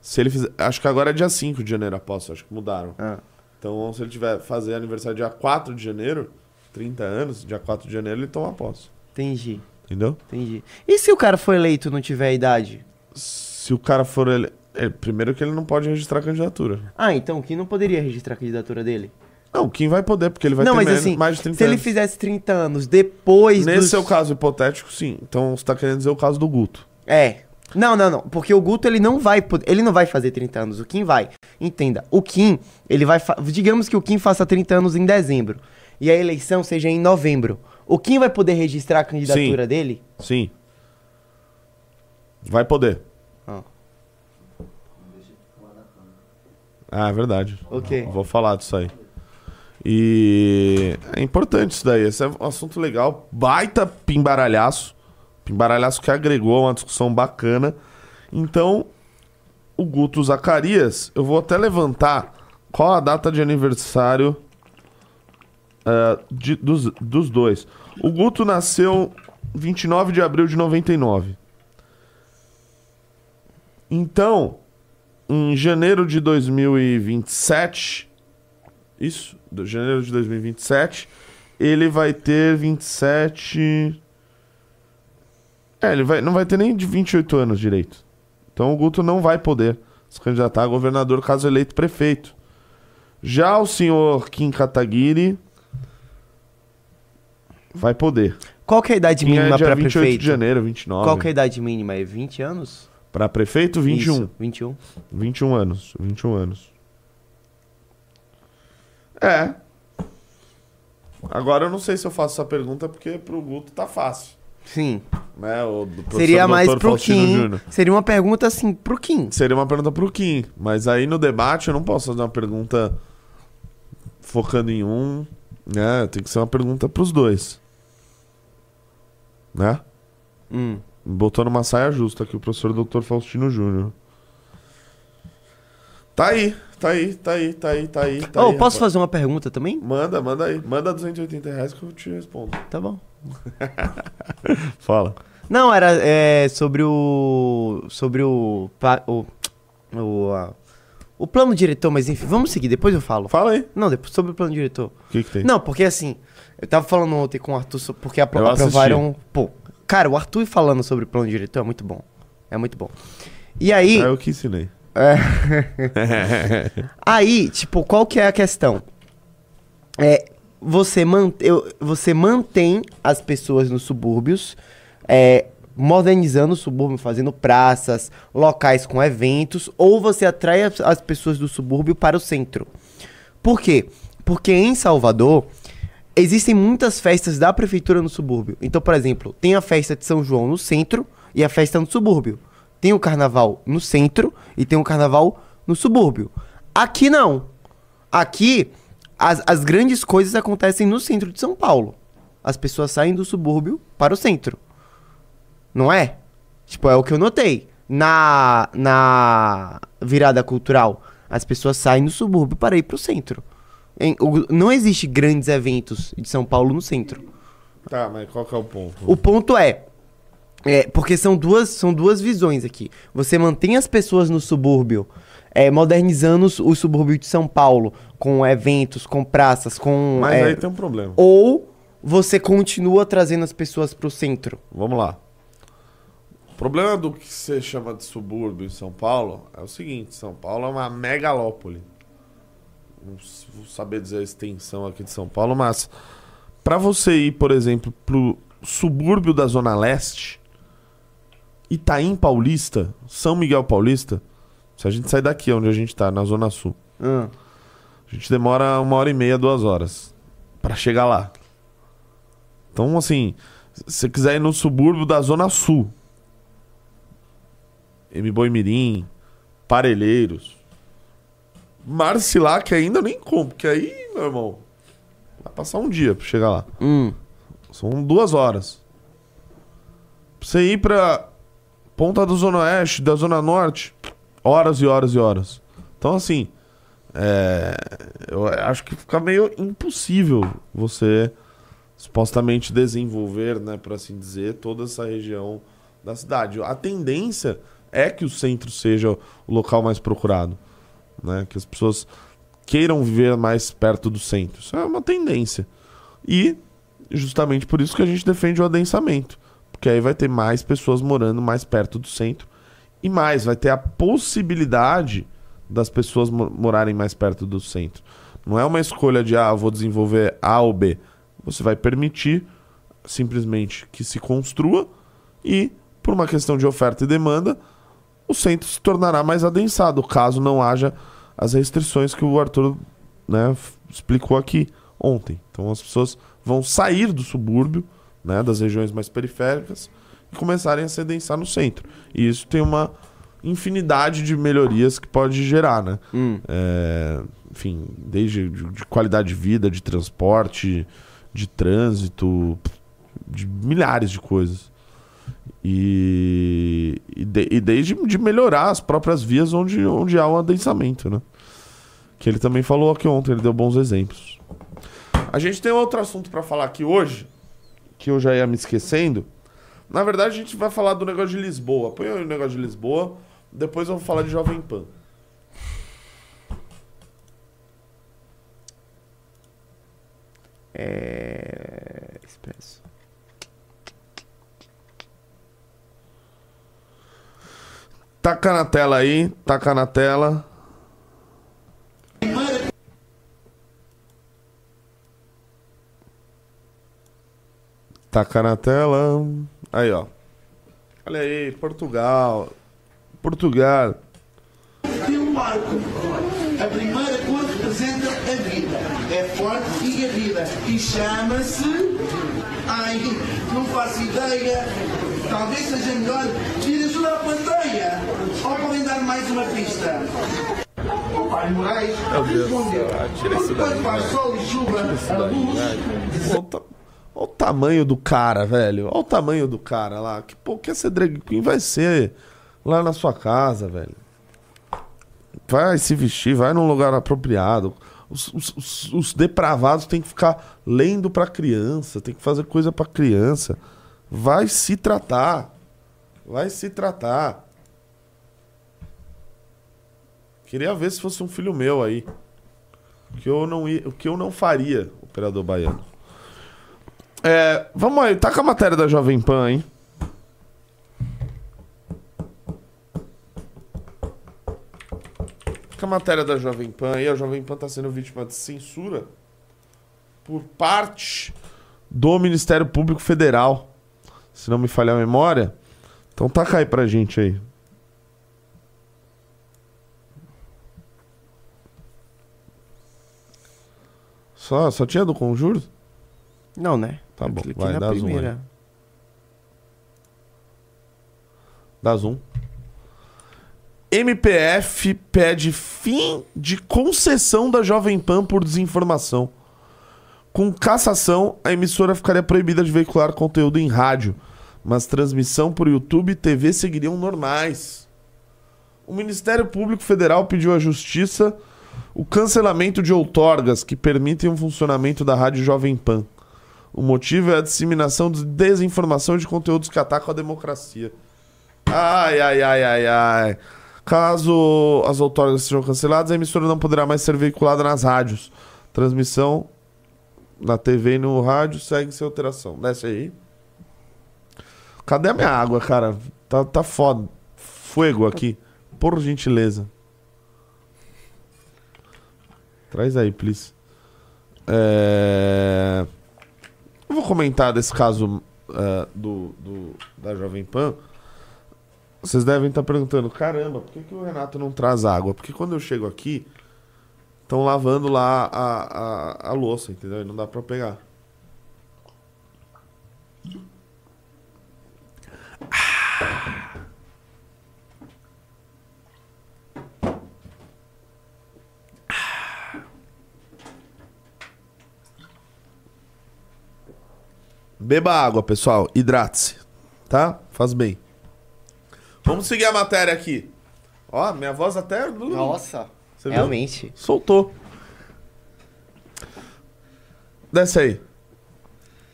Se ele fizer. Acho que agora é dia 5 de janeiro a posse, acho que mudaram. Ah. Então, se ele tiver fazer aniversário dia 4 de janeiro, 30 anos, dia 4 de janeiro, ele toma posse. Entendi, Entendeu? entendi. E se o cara for eleito e não tiver idade? Se o cara for. Ele... é, primeiro que ele não pode registrar candidatura. Ah, então o Kim não poderia registrar a candidatura dele? Não, quem vai poder, porque ele vai não, ter mas menos- assim, mais de 30 se ele anos. fizesse 30 anos depois Nesse dos... o caso hipotético, sim. Então você tá querendo dizer o caso do Guto. É. Não, não, não. Porque o Guto, ele não vai ele não vai fazer 30 anos. O Kim vai. Entenda. O Kim, ele vai... fa- Digamos que o Kim faça 30 anos em dezembro. E a eleição seja em novembro. O Kim vai poder registrar a candidatura Sim. dele? Sim. Vai poder. Ah. Ah, é verdade. Ok. Vou falar disso aí. E é importante isso daí. Esse é um assunto legal. Baita pimbaralhaço. Pimbaralhaço que agregou uma discussão bacana. Então, o Guto Zacarias, eu vou até levantar qual a data de aniversário ah, de- dos, dos dois. O Guto nasceu 29 de abril de 99. Então, em janeiro de 2027, isso, de janeiro de 2027, ele vai ter 27. É, ele vai, não vai ter nem de 28 anos direito. Então o Guto não vai poder se candidatar a governador caso eleito prefeito. Já o senhor Kim Kataguiri vai poder. Qual que é a idade Kim é mínima dia pra 28 prefeito? de janeiro, 29. Qual que é a idade mínima? É 20 anos? Pra prefeito, 21. Isso, 21. 21 anos. 21 anos. É. Agora eu não sei se eu faço essa pergunta porque pro Guto tá fácil. Sim. Né? O Seria mais Dr. pro Faustino Kim. Júnior. Seria uma pergunta assim, pro Kim. Seria uma pergunta pro Kim. Mas aí no debate eu não posso fazer uma pergunta focando em um. Né? Tem que ser uma pergunta pros dois. Né? Hum. Botou numa saia justa aqui o professor Dr. Faustino Júnior. Tá aí, tá aí, tá aí, tá aí, tá aí. Tá oh, aí, posso rapaz. fazer uma pergunta também? Manda, manda aí. Manda 280 reais que eu te respondo. Tá bom. Fala. Não, era é, sobre o. Sobre o. O. O, a- o plano diretor, mas enfim, vamos seguir, depois eu falo. Fala aí. Não, depois sobre o plano diretor. O que, que tem? Não, porque assim, eu tava falando ontem com o Arthur, porque apro Eu assisti. aprovaram. Pô, cara, o Arthur falando sobre o plano diretor é muito bom. É muito bom. E aí. É eu que ensinei. É. Aí, tipo, qual que é a questão? É, você, man, eu- você mantém as pessoas nos subúrbios, é, modernizando o subúrbio, fazendo praças, locais com eventos, ou você atrai as, as pessoas do subúrbio para o centro. Por quê? Porque em Salvador existem muitas festas da prefeitura no subúrbio. Então, por exemplo, tem a festa de São João no centro e a festa no subúrbio. Tem o carnaval no centro e tem o carnaval no subúrbio. Aqui não. Aqui, as, as grandes coisas acontecem no centro de São Paulo. As pessoas saem do subúrbio para o centro. Não é? Tipo, é o que eu notei. Na, na virada cultural, as pessoas saem do subúrbio para ir para o centro. Em- o- não existe grandes eventos de São Paulo no centro. Tá, mas qual que é o ponto? O ponto é, É, porque são duas, são duas visões aqui. Você mantém as pessoas no subúrbio, é, modernizando os- o subúrbio de São Paulo, com eventos, com praças, com. Mas é, aí tem um problema. Ou você continua trazendo as pessoas pro centro. Vamos lá. O problema do que você chama de subúrbio em São Paulo é o seguinte: São Paulo é uma megalópole. Não vou saber dizer a extensão aqui de São Paulo, mas para você ir, por exemplo, pro subúrbio da Zona Leste, Itaim Paulista, São Miguel Paulista, se a gente sair daqui onde a gente tá, na Zona Sul, Ah, a gente demora uma hora e meia, duas horas pra chegar lá. Então, assim, se você quiser ir no subúrbio da Zona Sul, M. Boimirim, Parelheiros, Marcilac ainda nem compro, porque aí, meu irmão, vai passar um dia pra chegar lá. hum. São duas horas. Pra você ir pra ponta da Zona Oeste, da Zona Norte, horas e horas e horas. Então, assim, é, eu acho que fica meio impossível você supostamente desenvolver, né, por assim dizer, toda essa região da cidade. A tendência é que o centro seja o local mais procurado, né, que as pessoas queiram viver mais perto do centro. Isso é uma tendência. E justamente por isso que a gente defende o adensamento. Porque aí vai ter mais pessoas morando mais perto do centro. E mais, vai ter a possibilidade das pessoas mo- morarem mais perto do centro. Não é uma escolha de, ah, vou desenvolver A ou B. Você vai permitir simplesmente que se construa e, por uma questão de oferta e demanda, o centro se tornará mais adensado, caso não haja as restrições que o Arthur né, explicou aqui ontem. Então as pessoas vão sair do subúrbio, né, das regiões mais periféricas, e começarem a se adensar no centro. E isso tem uma infinidade de melhorias que pode gerar, né? Hum. É, enfim, desde de, de qualidade de vida, de transporte, de trânsito, de milhares de coisas. E, e, de- e desde de melhorar as próprias vias onde, onde há o adensamento, né? Que ele também falou aqui ontem, ele deu bons exemplos. A gente tem outro assunto pra falar aqui hoje, que eu já ia me esquecendo. Na verdade, a gente vai falar do negócio de Lisboa. Põe o negócio de Lisboa, depois eu vou falar de Jovem Pan. É. Expresso. Taca na tela aí, taca na tela. Taca na tela. Aí, ó. Olha aí, Portugal. Portugal. Tem um marco. A primeira cor representa a vida. É forte e garrida. E chama-se. Ai, não faço ideia. Talvez seja melhor pedir ajuda à plateia. Ou podem dar mais uma pista. O Pai Moraes respondeu. tira isso daí, Quando faz sol e chuva, a luz. Olha o tamanho do cara, velho. Olha o tamanho do cara lá. Que pô, quer ser drag queen? Vai ser lá na sua casa, velho. Vai se vestir, vai num lugar apropriado. Os, os- os- os depravados têm que ficar lendo pra criança, tem que fazer coisa pra criança. Vai se tratar. Vai se tratar. Queria ver se fosse um filho meu aí. Que eu não, ia, que eu não faria, operador baiano. É, vamos aí, tá com a matéria da Jovem Pan, hein? Com a matéria da Jovem Pan aí, a Jovem Pan tá sendo vítima de censura por parte do Ministério Público Federal. Se não me falhar a memória. Então taca aí pra gente aí. Só, só tinha do Conjuro? Não, né? Tá bom, cliquei vai, na dá zoom aí. primeira. Dá zoom. MPF pede fim de concessão da Jovem Pan por desinformação. Com cassação, a emissora ficaria proibida de veicular conteúdo em rádio, mas transmissão por YouTube e TV seguiriam normais. O Ministério Público Federal pediu à Justiça o cancelamento de outorgas que permitem o funcionamento da Rádio Jovem Pan. O motivo é a disseminação de desinformação de conteúdos que atacam a democracia. Ai, ai, ai, ai, ai. Caso as outorgas sejam canceladas, a emissora não poderá mais ser veiculada nas rádios. Transmissão na TV e no rádio segue sem alteração. Desce aí. Cadê a minha água, cara? Tá, tá foda. Fuego aqui. Por gentileza. Traz aí, please. É... Eu vou comentar desse caso é, do, do- da Jovem Pan. Vocês devem estar perguntando, caramba, por que, que o Renato não traz água? Porque quando eu chego aqui, estão lavando lá a, a, a louça, entendeu? E não dá pra pegar. Beba água, pessoal. Hidrate-se. Tá? Faz bem. Vamos seguir a matéria aqui. Ó, minha voz até. Nossa, Você viu? realmente. Soltou. Desce aí.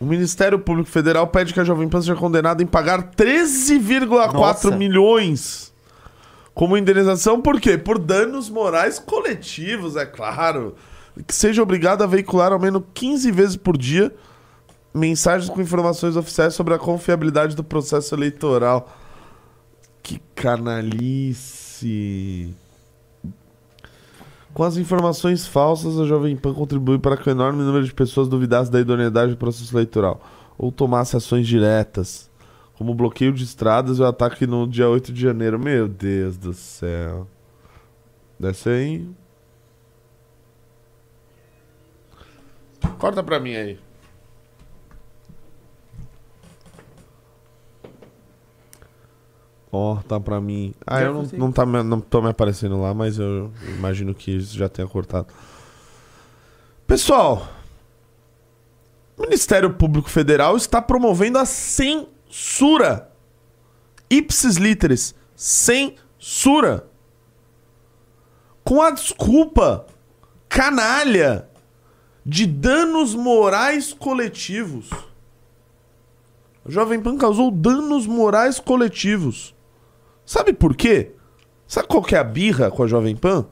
O Ministério Público Federal pede que a Jovem Pan seja condenada em pagar 13,4 Nossa. milhões como indenização, por quê? Por danos morais coletivos, é claro. Que seja obrigada a veicular ao menos 15 vezes por dia mensagens com informações oficiais sobre a confiabilidade do processo eleitoral. Que canalice. Com as informações falsas, a Jovem Pan contribui para que o enorme número de pessoas duvidasse da idoneidade do processo eleitoral ou tomasse ações diretas, como o bloqueio de estradas e o ataque no dia 8 de janeiro. Meu Deus do céu. Desce aí. Corta pra mim aí. Tá pra mim. Ah, Já eu não, consigo. não, tá, não tô me aparecendo lá, mas eu imagino que isso já tenha cortado. Pessoal, o Ministério Público Federal está promovendo a censura. Ipsis literis, censura. Com a desculpa canalha de danos morais coletivos. A Jovem Pan causou danos morais coletivos. Sabe por quê? Sabe qual que é a birra com a Jovem Pan?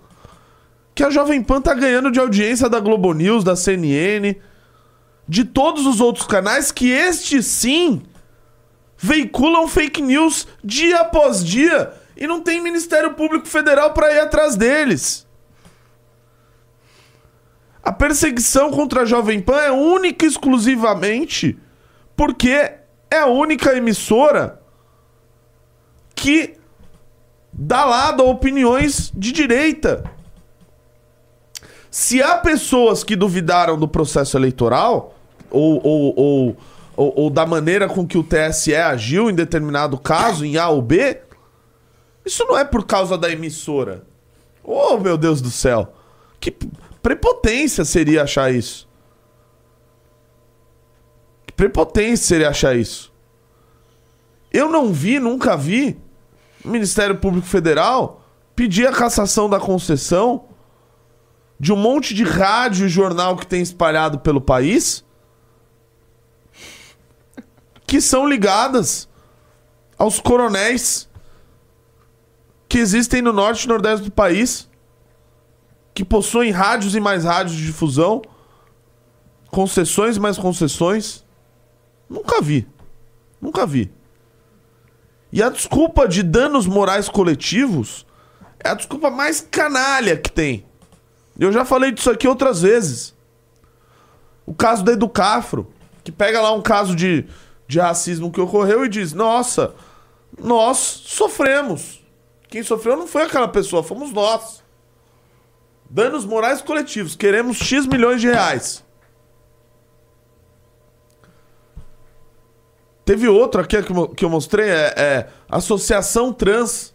Que a Jovem Pan tá ganhando de audiência da Globo News, da CNN, de todos os outros canais que estes sim veiculam fake news dia após dia e não tem Ministério Público Federal para ir atrás deles. A perseguição contra a Jovem Pan é única e exclusivamente porque é a única emissora que dá lado a opiniões de direita. Se há pessoas que duvidaram do processo eleitoral, ou, ou, ou, ou, ou da maneira com que o TSE agiu em determinado caso, em A ou B, isso não é por causa da emissora. Oh, meu Deus do céu. Que prepotência seria achar isso. Que prepotência seria achar isso. Eu não vi, nunca vi, Ministério Público Federal pedir a cassação da concessão de um monte de rádio e jornal que tem espalhado pelo país que são ligadas aos coronéis que existem no norte e nordeste do país que possuem rádios e mais rádios de difusão concessões e mais concessões. Nunca vi. Nunca vi e a desculpa de danos morais coletivos é a desculpa mais canalha que tem eu já falei disso aqui outras vezes. O caso da Educafro, que pega lá um caso de, de racismo que ocorreu e diz: Nossa, nós sofremos. Quem sofreu não foi aquela pessoa, fomos nós. Danos morais coletivos, queremos X milhões de reais. Teve outro aqui que eu mostrei, é, é Associação Trans.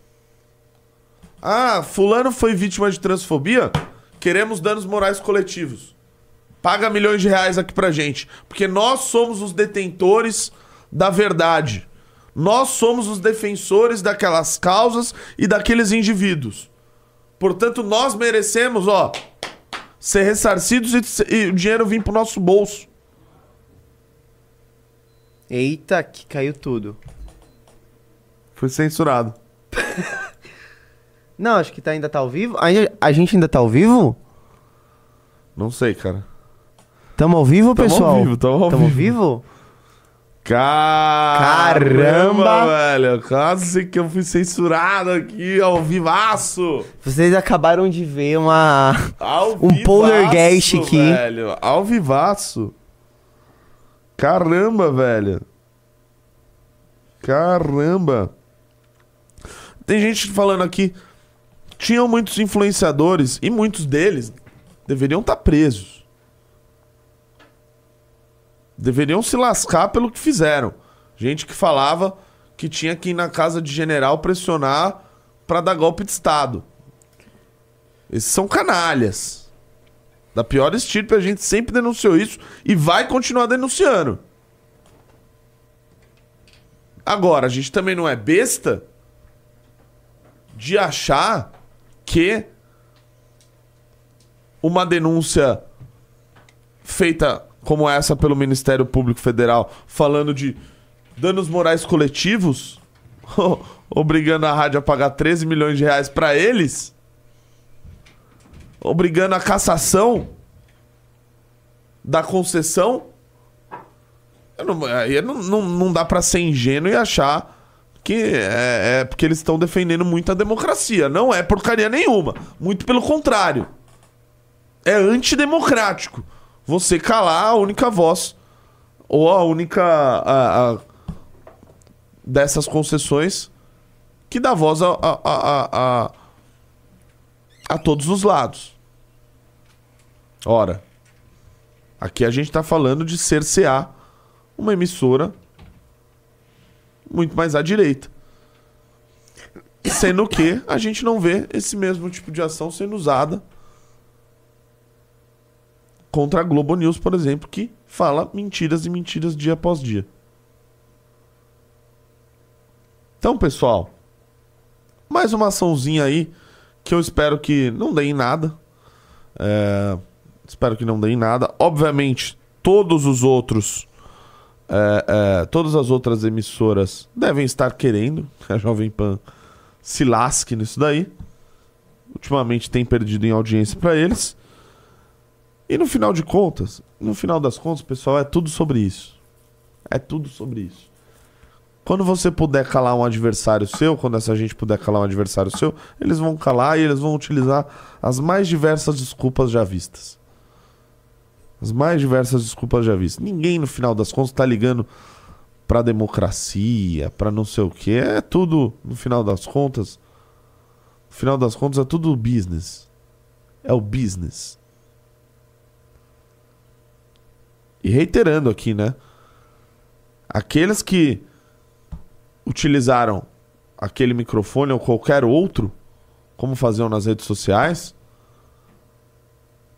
Ah, fulano foi vítima de transfobia? Queremos danos morais coletivos. Paga milhões de reais aqui pra gente. Porque nós somos os detentores da verdade. Nós somos os defensores daquelas causas e daqueles indivíduos. Portanto, nós merecemos, ó, ser ressarcidos e, e o dinheiro vir pro nosso bolso. Eita, que caiu tudo. Foi censurado. Não, acho que tá, ainda tá ao vivo. A, a gente ainda tá ao vivo? Não sei, cara. Tamo ao vivo, Tamo ao pessoal? vivo, tamo ao Tamo vivo. vivo? Caramba, Caramba! velho. Quase que eu fui censurado aqui ao vivaço. Vocês acabaram de ver uma. Ao Um vivaço, poltergeist aqui. Velho. Ao vivaço. Caramba, velho. Caramba. Tem gente falando aqui. Tinham muitos influenciadores e muitos deles deveriam estar presos. Deveriam se lascar pelo que fizeram. Gente que falava que tinha que ir na casa de general pressionar pra dar golpe de Estado. Esses são canalhas. Da pior estirpe, a gente sempre denunciou isso e vai continuar denunciando. Agora, a gente também não é besta de achar que uma denúncia feita como essa pelo Ministério Público Federal, falando de danos morais coletivos, obrigando a rádio a pagar 13 milhões de reais pra eles, obrigando a cassação da concessão, não, aí não, não, não dá pra ser ingênuo e achar que é, é porque eles estão defendendo muito a democracia. Não é porcaria nenhuma. Muito pelo contrário. É antidemocrático. Você calar a única voz ou a única a- a- dessas concessões que dá voz a, a, a, todos os lados. Ora, aqui a gente tá falando de cercear uma emissora muito mais à direita. Sendo que a gente não vê esse mesmo tipo de ação sendo usada contra a Globo News, por exemplo, que fala mentiras e mentiras dia após dia. Então, pessoal, mais uma açãozinha aí que eu espero que não dê em nada. É, espero que não dê em nada. Obviamente, todos os outros. é, é, todas as outras emissoras devem estar querendo que a Jovem Pan se lasque nisso daí. Ultimamente tem perdido em audiência para eles. E no final de contas, no final das contas, pessoal, é tudo sobre isso. É tudo sobre isso. Quando você puder calar um adversário seu, quando essa gente puder calar um adversário seu, eles vão calar e eles vão utilizar as mais diversas desculpas já vistas. As mais diversas desculpas já vistas. Ninguém, no final das contas, tá ligando pra democracia, pra não sei o que. É tudo, no final das contas. No final das contas, é tudo business. É o business. E reiterando aqui, né? Aqueles que utilizaram aquele microfone ou qualquer outro, como faziam nas redes sociais,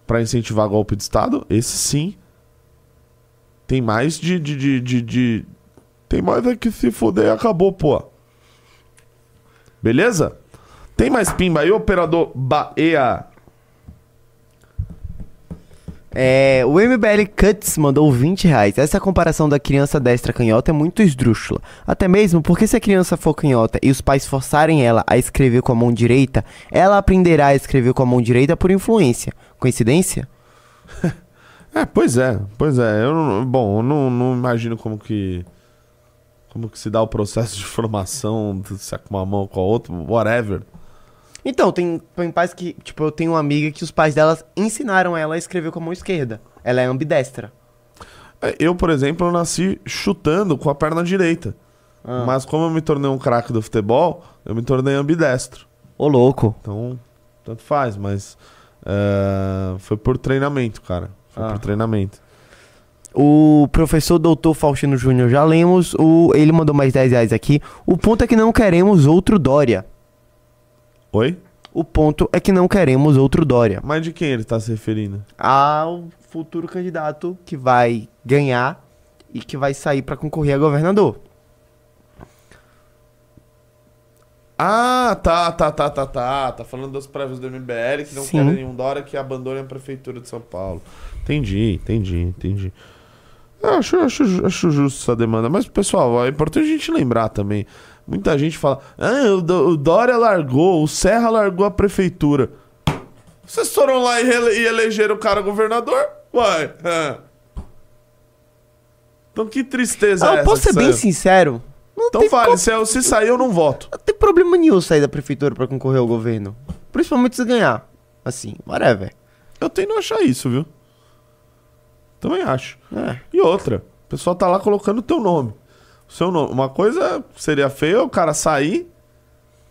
para incentivar golpe de Estado, esse sim tem mais de, de, de, de, de- Tem mais é que se fuder e acabou, pô. Beleza? Tem mais pimba aí, operador Bahia? É, o MBL Cuts mandou 20 reais. Essa comparação da criança destra canhota é muito esdrúxula. Até mesmo porque se a criança for canhota e os pais forçarem ela a escrever com a mão direita, ela aprenderá a escrever com a mão direita por influência. Coincidência? É, pois é, pois é. Eu bom, eu não, não imagino como que. Como que se dá o processo de formação, se é com uma mão ou com a outra, whatever. Então, tem, tem pais que. Tipo, eu tenho uma amiga que os pais delas ensinaram ela a escrever com a mão esquerda. Ela é ambidestra. É, Eu, por exemplo, eu nasci chutando com a perna direita. Ah. Mas como eu me tornei um craque do futebol, eu me tornei ambidestro. Ô, louco. Então, tanto faz, mas. é, foi por treinamento, cara. Foi Ah. por treinamento. O professor doutor Faustino Júnior já lemos. O, ele mandou mais 10 reais aqui. O ponto é que não queremos outro Dória. Oi? O ponto é que não queremos outro Dória. Mas de quem ele tá se referindo? Ao futuro candidato que vai ganhar e que vai sair pra concorrer a governador. Ah, tá, tá, tá, tá, tá. Tá falando das prévias do MBL que não Sim. querem nenhum Dória que abandone a prefeitura de São Paulo. Entendi, entendi, entendi. Eu acho, acho, acho justo essa demanda. Mas, pessoal, é importante a gente lembrar também. Muita gente fala: ah, o, Dória largou, o Serra largou a prefeitura. Vocês foram lá e, e elegeram o cara governador? Uai. é. Então que tristeza Ah, é eu essa? posso que ser bem saiu? sincero? Não Então fale, como- se, eu- se sair eu não voto. Não tem problema nenhum sair da prefeitura pra concorrer ao governo. Principalmente se ganhar. Assim, whatever. Eu tendo a achar isso, viu? Também acho. É. E outra, o pessoal tá lá colocando o teu nome. O seu nome. Uma coisa seria feia o cara sair,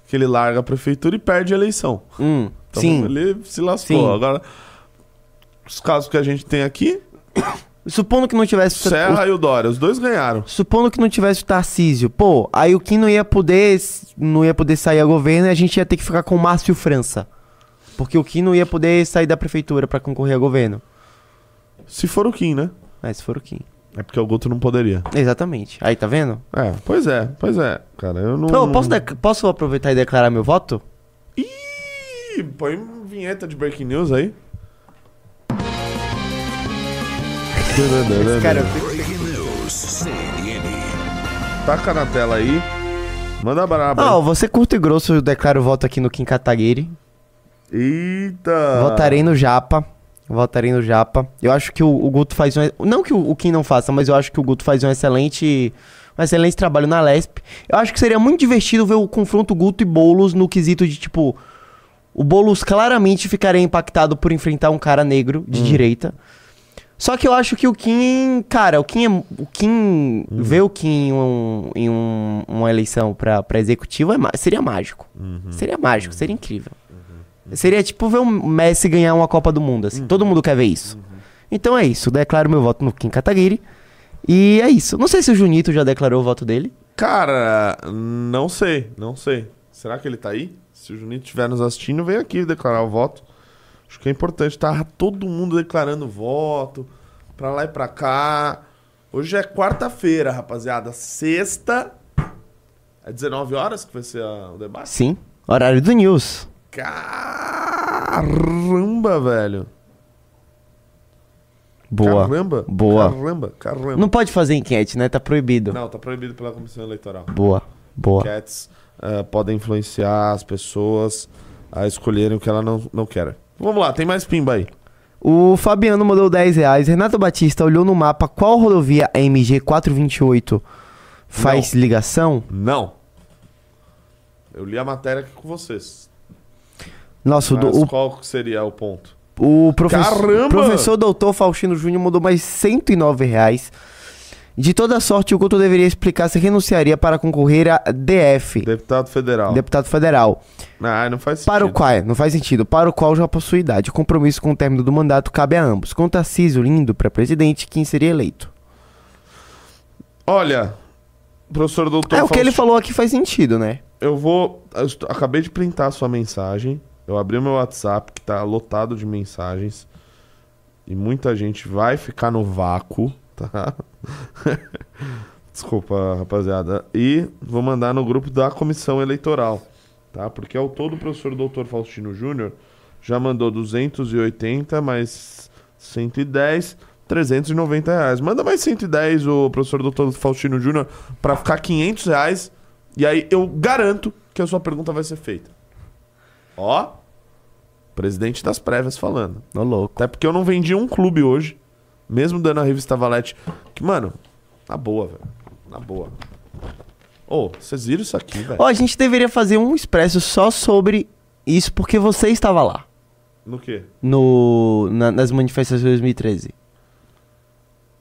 que ele larga a prefeitura e perde a eleição. Hum, Então sim. ele se lascou. Sim. Agora, os casos que a gente tem aqui, Supondo que não tivesse. Serra e o Dória, os dois ganharam. Supondo que não tivesse o Tarcísio, pô, aí o Kim não ia poder não ia poder sair a governo e a gente ia ter que ficar com o Márcio França. Porque o Kim não ia poder sair da prefeitura pra concorrer a governo. Se for o Kim, né? Mas se for o Kim. É porque o Guto não poderia. Exatamente. Aí, tá vendo? É, pois é, pois é. Cara, eu não. Não, posso, posso aproveitar e declarar meu voto? Ih, põe vinheta de breaking news aí. Cara, Breaking news. CNN. Taca na tela aí. Manda braba. Ó, você curto e grosso, eu declaro voto aqui no Kim Kataguiri. Eita! Votarei no Japa. Votarei no Japa. Eu acho que o, o Guto faz um. Não que o, o Kim não faça, mas eu acho que o Guto faz um excelente. Um excelente trabalho na Lesp. Eu acho que seria muito divertido ver o confronto Guto e Boulos no quesito de tipo. O Boulos claramente ficaria impactado por enfrentar um cara negro de direita. Só que eu acho que o Kim. Cara, o Kim é. O Kim. Ver o Kim em, um- em um- uma eleição pra, pra executivo é, seria mágico. Seria mágico, seria incrível. Seria tipo ver o Messi ganhar uma Copa do Mundo, assim. Todo mundo quer ver isso. Então é isso. Declaro meu voto no Kim Kataguiri. E é isso. Não sei se o Junito já declarou o voto dele. Cara, não sei, não sei. Será que ele tá aí? Se o Juninho estiver nos assistindo, vem aqui declarar o voto. Acho que é importante tá todo mundo declarando voto, pra lá e pra cá. Hoje é quarta-feira, rapaziada. Sexta. É 19 horas que vai ser a- o debate? Sim. Horário do News. Caramba, velho. Boa. Caramba. Boa. Caramba, caramba. Não pode fazer enquete, né? Tá proibido. Não, tá proibido pela Comissão Eleitoral. Boa. Boa. Cats eh, podem influenciar as pessoas a escolherem o que ela não, não quer. Vamos lá, tem mais pimba aí. O Fabiano mandou 10 reais. Renato Batista olhou no mapa qual rodovia MG 428 faz ligação. Não. Eu li a matéria aqui com vocês. Nossa, Mas o, qual seria o ponto? o professor, Caramba! professor doutor Faustino Júnior mandou mais 109 reais. De toda sorte, o Guto deveria explicar se renunciaria para concorrer a DF, Deputado federal. deputado federal. Ah, não faz sentido. Para o qual, não faz sentido, para o qual já possui idade. O compromisso com o término do mandato cabe a ambos. Com Tarcísio lindo para presidente, quem seria eleito? Olha, professor doutor é, o que ele Faustino, falou aqui faz sentido, né? Eu vou... eu acabei de printar a sua mensagem. Eu abri o meu WhatsApp, que tá lotado de mensagens. E muita gente vai ficar no vácuo, tá? Desculpa, rapaziada. E vou mandar no grupo da comissão eleitoral, tá? Porque ao todo o professor doutor Faustino Júnior já mandou 280 mais 110, 390 reais. Manda mais 110 o professor doutor Faustino Júnior pra ficar 500 reais. E aí eu garanto que a sua pergunta vai ser feita. Ó, presidente das prévias falando. Ô louco. Até porque eu não vendi um clube hoje, mesmo dando a revista Valete. Que, mano, na boa, velho. Na boa. Ô, vocês viram isso aqui, velho? Ó, a gente deveria fazer um expresso só sobre isso, porque você estava lá. No quê? No, na- nas manifestações de 2013.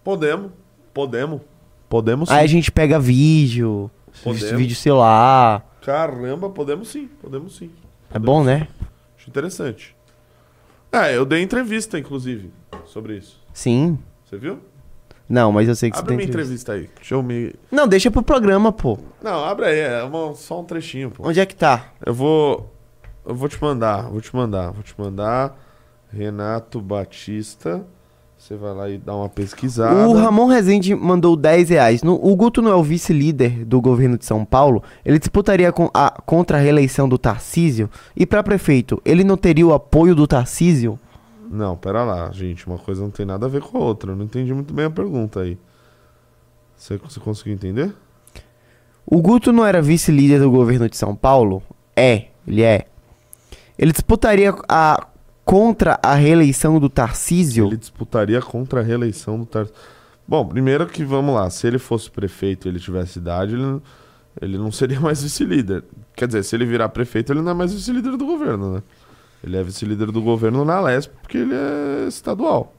Podemos. Podemos. Podemos sim. Aí a gente pega vídeo, Podemos. vídeo celular. Caramba, podemos sim. Podemos sim. É bom, né? Interessante. É, eu dei entrevista, inclusive, sobre isso. Sim. Você viu? Não, mas eu sei que Abre você minha tem entrevista. entrevista aí. Deixa eu me. Não, deixa pro programa, pô. Não, abre aí. É uma- só um trechinho, pô. Onde é que tá? Eu vou. Eu vou te mandar, vou te mandar, vou te mandar. Renato Batista. Você vai lá e dá uma pesquisada. O Ramon Rezende mandou 10 reais. No- o Guto não é o vice-líder do governo de São Paulo. Ele disputaria com a- contra a reeleição do Tarcísio. E pra prefeito, ele não teria o apoio do Tarcísio? Não, pera lá, gente. Uma coisa não tem nada a ver com a outra. Eu não entendi muito bem a pergunta aí. Você, você conseguiu entender? O Guto não era vice-líder do governo de São Paulo? É, ele é. Ele disputaria a contra a reeleição do Tarcísio? Ele disputaria contra a reeleição do Tarcísio. Bom, primeiro que vamos lá, se ele fosse prefeito e ele tivesse idade, ele, não- ele não seria mais vice-líder. Quer dizer, se ele virar prefeito, ele não é mais vice-líder do governo, né? Ele é vice-líder do governo na Lesp porque ele é estadual.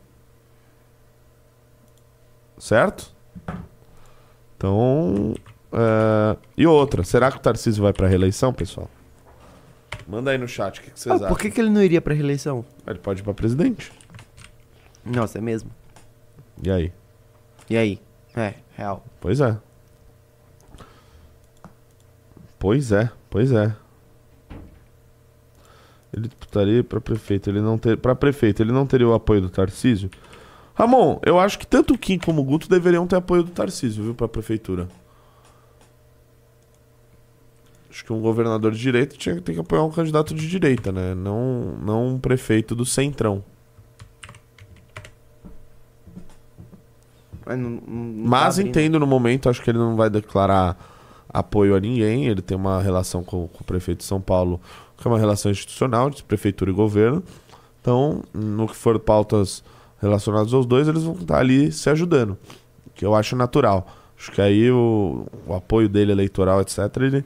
Certo? Então. é, E outra, será que o Tarcísio vai pra reeleição, pessoal? Manda aí no chat o que, que vocês Ah, acham. por que, que ele não iria pra reeleição? Ele pode ir pra presidente. Nossa, é mesmo. E aí? E aí? É, real. Pois é. Pois é, pois é. Ele disputaria para prefeito, ele não ter para prefeito, ele não teria o apoio do Tarcísio. Ramon, eu acho que tanto o Kim como o Guto deveriam ter apoio do Tarcísio, viu, para prefeitura. Acho que um governador de direita tinha que ter que apoiar um candidato de direita, né? Não, não um prefeito do centrão. Mas, não- não- tá Mas abrindo. entendo no momento, acho que ele não vai declarar apoio a ninguém. Ele tem uma relação com, com o prefeito de São Paulo, que é uma relação institucional de prefeitura e governo. Então, no que for pautas relacionadas aos dois, eles vão estar ali se ajudando, que eu acho natural. Acho que aí o, o apoio dele eleitoral, etc., ele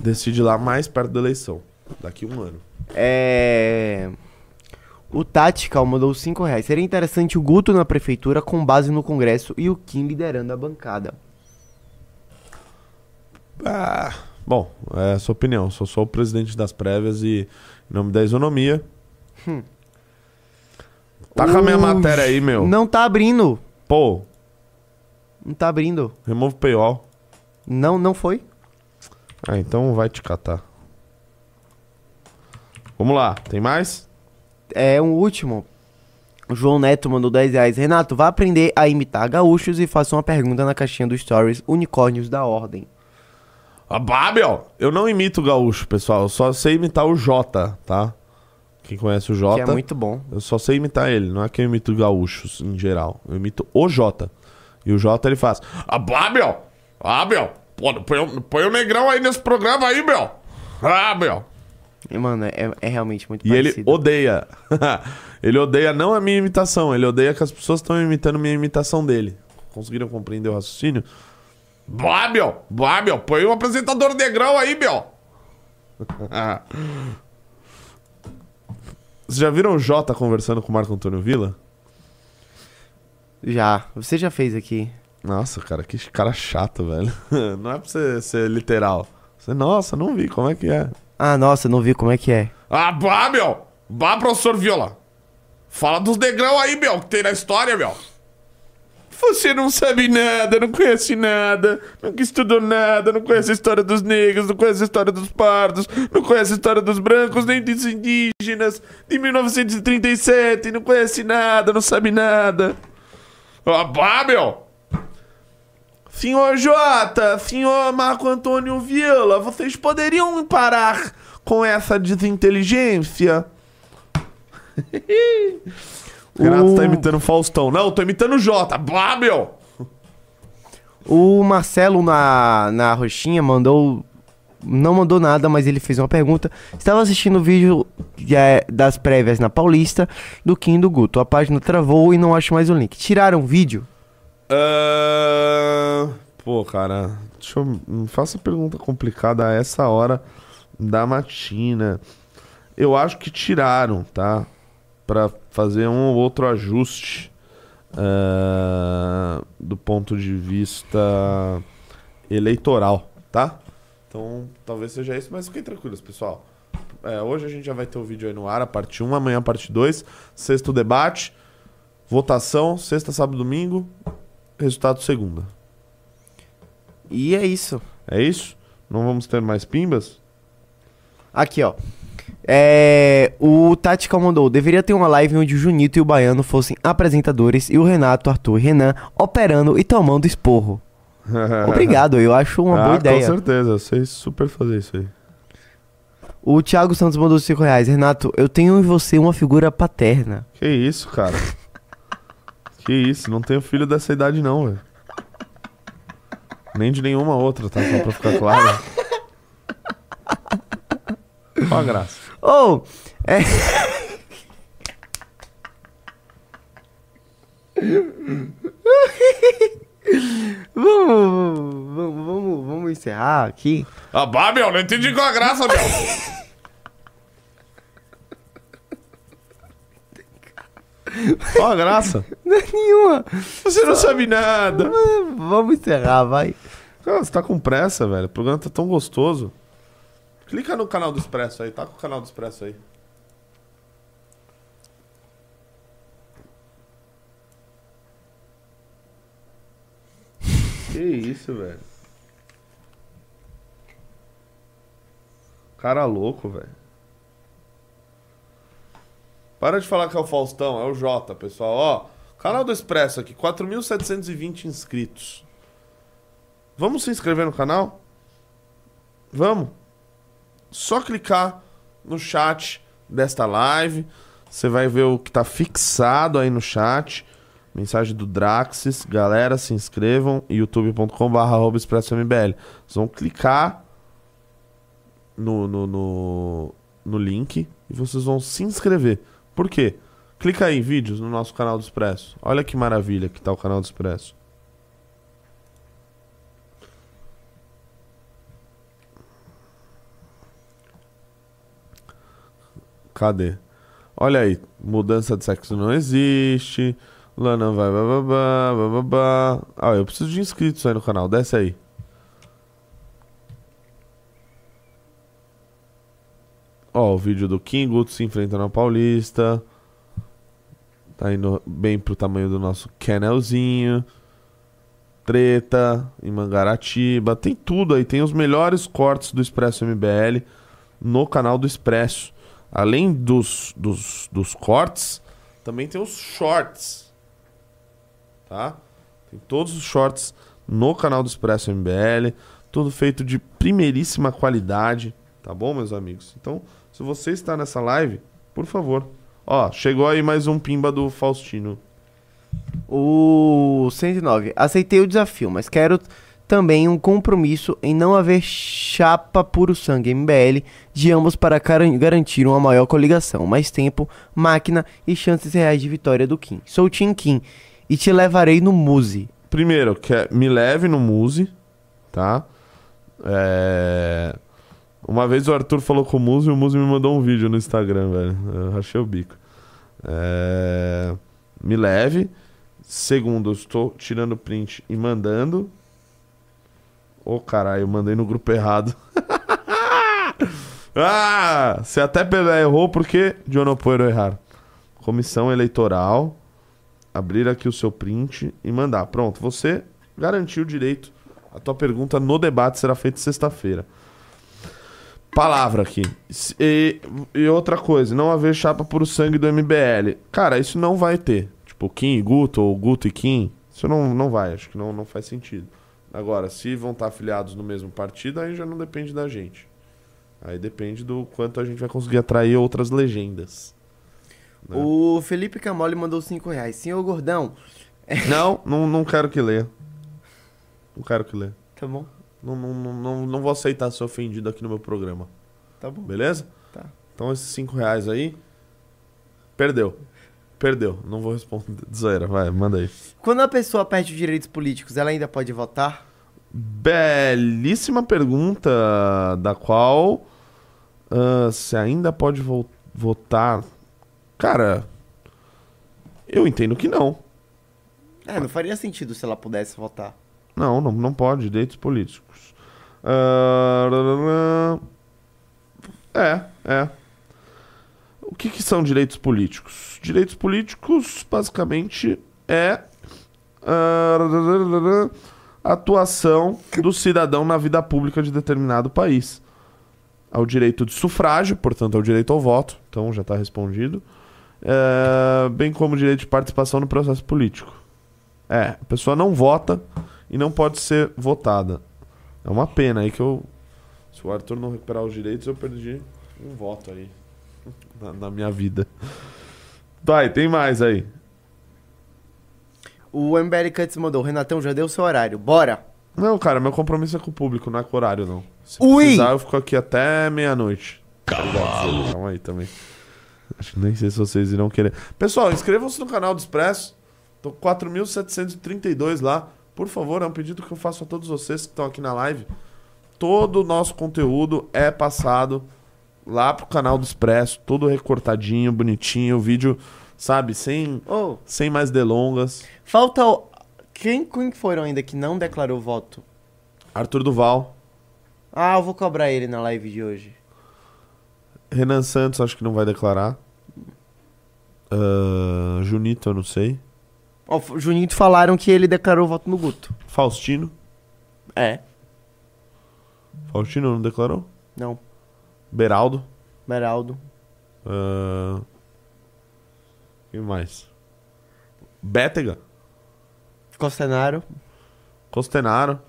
decide lá mais perto da eleição, daqui a um ano. É. O Tactical mandou 5 reais. Seria interessante o Guto na prefeitura com base no Congresso e o Kim liderando a bancada. Ah, bom, é a sua opinião. Sou só o presidente das prévias e em nome da isonomia. Tá com a minha matéria aí, meu. Não tá abrindo. Pô, Não tá abrindo. remove paywall. Não, não foi? Ah, então vai te catar. Vamos lá, tem mais? É um último. O João Neto mandou 10 reais. Renato, vá aprender a imitar gaúchos e faça uma pergunta na caixinha do Stories Unicórnios da Ordem. Ah, Babel! Eu não imito gaúcho, pessoal. Eu só sei imitar o Jota, tá? Quem conhece o Que Jota. é muito bom. Eu só sei imitar ele, não é que eu imito gaúchos em geral. Eu imito o Jota. E o Jota ele faz. Ah, Babel! Ah, meu! Põe, o- põe o negrão aí nesse programa aí, meu! Ah, meu! E, mano, é, é realmente muito E ele parecido. odeia. ele odeia não a minha imitação, ele odeia que as pessoas estão imitando minha imitação dele. Conseguiram compreender o raciocínio? Bah, meu! Bah, meu! Põe o apresentador negrão aí, meu! Vocês já viram o Jota conversando com o Marco Antônio Villa? Já. Você já fez aqui. Nossa, cara, que cara chato, velho. Não é pra você ser literal. Você, nossa, não vi, como é que é? Ah, nossa, não vi como é que é. Ah, bah, meu! Bah, professor Viola! Fala dos negrão aí, meu, que tem na história, meu! Você não sabe nada, não conhece nada, nunca estudou nada, não conhece a história dos negros, não conhece a história dos pardos, não conhece a história dos brancos, nem dos indígenas, de 1937, não conhece nada, não sabe nada. Ah, meu! Senhor Jota, senhor Marco Antônio Vila, vocês poderiam parar com essa desinteligência? Renato O- tá imitando o Faustão. Não, tô imitando o Jota. Bah, meu! O Marcelo na, na roxinha mandou. Não mandou nada, mas ele fez uma pergunta. Estava assistindo o vídeo é, das prévias na Paulista do Kim do Guto. A página travou e não acho mais o link. Tiraram o vídeo? Ah, Pô, cara, deixa eu... Não faça pergunta complicada a essa hora da matina. Eu acho que tiraram, tá? Pra fazer um ou outro ajuste ah, do ponto de vista eleitoral, tá? Então, talvez seja isso, mas fiquem tranquilos, pessoal. É, hoje a gente já vai ter o vídeo aí no ar, a parte 1, amanhã a parte 2, sexto debate, votação, sexta, sábado, domingo, resultado segunda. E é isso. É isso? Não vamos ter mais pimbas? Aqui, ó. É, o Tactical mandou. Deveria ter uma live onde o Junito e o Baiano fossem apresentadores e o Renato, Arthur e Renan operando e tomando esporro. Obrigado, eu acho uma boa ah, ideia. com certeza, eu sei super fazer isso aí. O Thiago Santos mandou 5 reais. Renato, eu tenho em você uma figura paterna. Que isso, cara? que isso, não tenho filho dessa idade não, velho. Nem de nenhuma outra, tá? Só pra ficar claro. Qual a graça? Ou, é. vamos, vamos, vamos, vamos encerrar aqui. Ah, bah, meu, não entendi qual a graça, meu. Qual a graça? Não é nenhuma. Você não sabe nada. Vamos encerrar, vai. Cara, você tá com pressa, velho. O programa tá tão gostoso. Clica no canal do Expresso aí, tá com o canal do Expresso aí. Que isso, velho. Cara louco, velho. Para de falar que é o Faustão, é o Jota, pessoal. Ó, canal do Expresso aqui, 4.720 inscritos. Vamos se inscrever no canal? Vamos. Só clicar no chat desta live. Você vai ver o que tá fixado aí no chat. Mensagem do Draxis. Galera, se inscrevam. youtube.com.br. Vocês vão clicar no, no, no, no link e vocês vão se inscrever. Por quê? Clica aí em vídeos no nosso canal do Expresso. Olha que maravilha que tá o canal do Expresso. Cadê? Olha aí, mudança de sexo não existe. Lana vai bababá, bababá. Ah, eu preciso de inscritos aí no canal, desce aí. Ó, o vídeo do King Guto se enfrentando na Paulista. Tá indo bem pro tamanho do nosso canelzinho. Treta em Mangaratiba. Tem tudo aí, tem os melhores cortes do Expresso MBL no canal do Expresso. Além dos, dos, dos cortes, também tem os shorts. Tá? Tem todos os shorts no canal do Expresso MBL. Tudo feito de primeiríssima qualidade. Tá bom, meus amigos? Então, se você está nessa live, por favor. Ó, chegou aí mais um pimba do Faustino. O 109. Aceitei o desafio, mas quero também um compromisso em não haver chapa puro sangue MBL de ambos para garantir uma maior coligação, mais tempo, máquina e chances reais de vitória do Kim. Sou Tim Kim e te levarei no Muse. Primeiro, que me leve no Muse, tá? É... Uma vez o Arthur falou com o Muse e o Muse me mandou um vídeo no Instagram, velho. Eu rachei o bico. É... Me leve. Segundo, estou tirando print e mandando. Ô caralho, eu mandei no grupo errado. ah! Você até errou porque puedo errar. Comissão eleitoral. Abrir aqui o seu print e mandar. Pronto, você garantiu o direito. A tua pergunta no debate será feita sexta-feira. Palavra aqui. E, e outra coisa, não haver chapa por sangue do MBL. Cara, isso não vai ter. Tipo, Kim e Guto, ou Guto e Kim. Isso não, não vai, acho que não, não faz sentido. Agora, se vão estar afiliados no mesmo partido, aí já não depende da gente. Aí depende do quanto a gente vai conseguir atrair outras legendas. Né? O Felipe Camoli mandou 5 reais. Senhor Gordão, Não, não, não quero que leia. Não quero que leia. tá bom? Não, não, não, não, vou aceitar ser ofendido aqui no meu programa. Tá bom. Beleza? Tá. Então esses 5 reais aí. Perdeu. Perdeu. Não vou responder. Zoeira, vai, manda aí. Quando a pessoa perde os direitos políticos, ela ainda pode votar? Belíssima pergunta, da qual ah, você ainda pode vo- votar. Cara, eu entendo que não. É, não faria sentido se ela pudesse votar. Não, não, não pode. Direitos políticos. Ah, é, é. O que, que são direitos políticos? Direitos políticos, basicamente, é a atuação do cidadão na vida pública de determinado país. Ao direito de sufrágio, portanto, ao direito ao voto. Então, já está respondido. É, bem como o direito de participação no processo político. É, a pessoa não vota e não pode ser votada. É uma pena aí que eu. Se o Arthur não recuperar os direitos, eu perdi um voto aí. Na, na minha vida. Vai, tem mais aí. O MBL Cuts mandou, Renatão já deu seu horário. Bora! Não, cara, meu compromisso é com o público, não é com o horário, não. Se Ui! precisar, eu fico aqui até meia-noite. Cavalo! Calma aí também. Acho que nem sei se vocês irão querer. Pessoal, inscrevam-se no canal do Expresso. Tô com 4.732 lá. Por favor, é um pedido que eu faço a todos vocês que estão aqui na live. Todo o nosso conteúdo é passado lá pro canal do Expresso, todo recortadinho, bonitinho, o vídeo, sabe, sem, Ô, sem mais delongas. falta. o- Quem, quem foram ainda que não declarou voto? Arthur Duval, Ah, eu vou cobrar ele na live de hoje. Renan Santos, acho que não vai declarar. Ah, Junito, eu não sei. Ó, o Juninho falaram que ele declarou voto no Guto. Faustino. É. Faustino não declarou? Não. Beraldo. Meraldo. Ah, Quem mais? Bétega. Costenaro. Costenaro.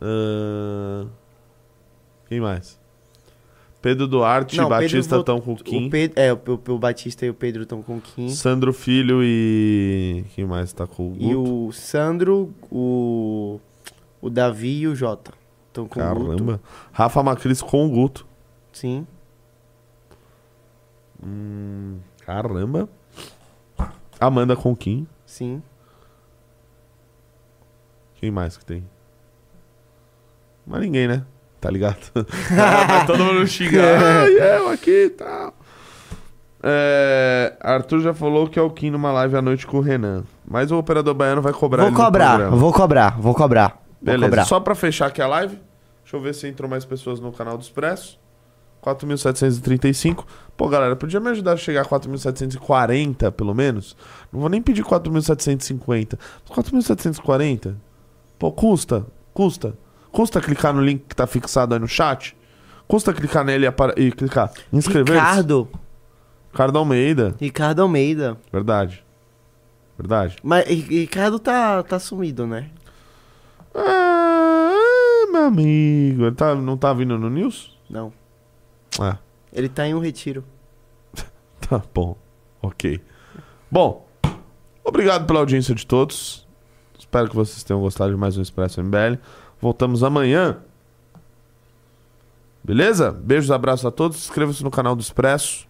Ah, Quem mais? Pedro Duarte, Não, Batista estão com Kim. O Pedro, é, o, o, o Batista e o Pedro estão com o Kim. Sandro Filho e. Quem mais tá com o Guto? E o Sandro, o. O Davi e o Jota. Estão com o Guto. Caramba. Rafa Macris com o Guto. Sim. Hum, caramba. Amanda com o Kim. Sim. Quem mais que tem? Mas ninguém, né? Tá ligado? Todo mundo xingar. Ah, eu aqui e tal. É, Arthur já falou que é o Kim numa live à noite com o Renan. Mas o operador baiano vai cobrar Vou cobrar, vou cobrar, vou cobrar. Vou Beleza. cobrar. Só pra fechar aqui a live, deixa eu ver se entrou mais pessoas no canal do Expresso. 4.735. Pô, galera, podia me ajudar a chegar a 4.740, pelo menos? Não vou nem pedir 4.750. 4.740? Pô, custa, custa. Custa clicar no link que tá fixado aí no chat? Custa clicar nele e, clicar inscrever-se? Ricardo. Ricardo Almeida. Ricardo Almeida. Verdade. Verdade. Mas Ri- Ricardo tá, tá sumido, né? Ah, meu amigo. Ele tá, não tá vindo no news? Não. Ah. Ele tá em um retiro. Tá bom, ok. Bom, obrigado pela audiência de todos. Espero que vocês tenham gostado de mais um Expresso MBL. Voltamos amanhã. Beleza? Beijos, abraços a todos. Inscreva-se no canal do Expresso.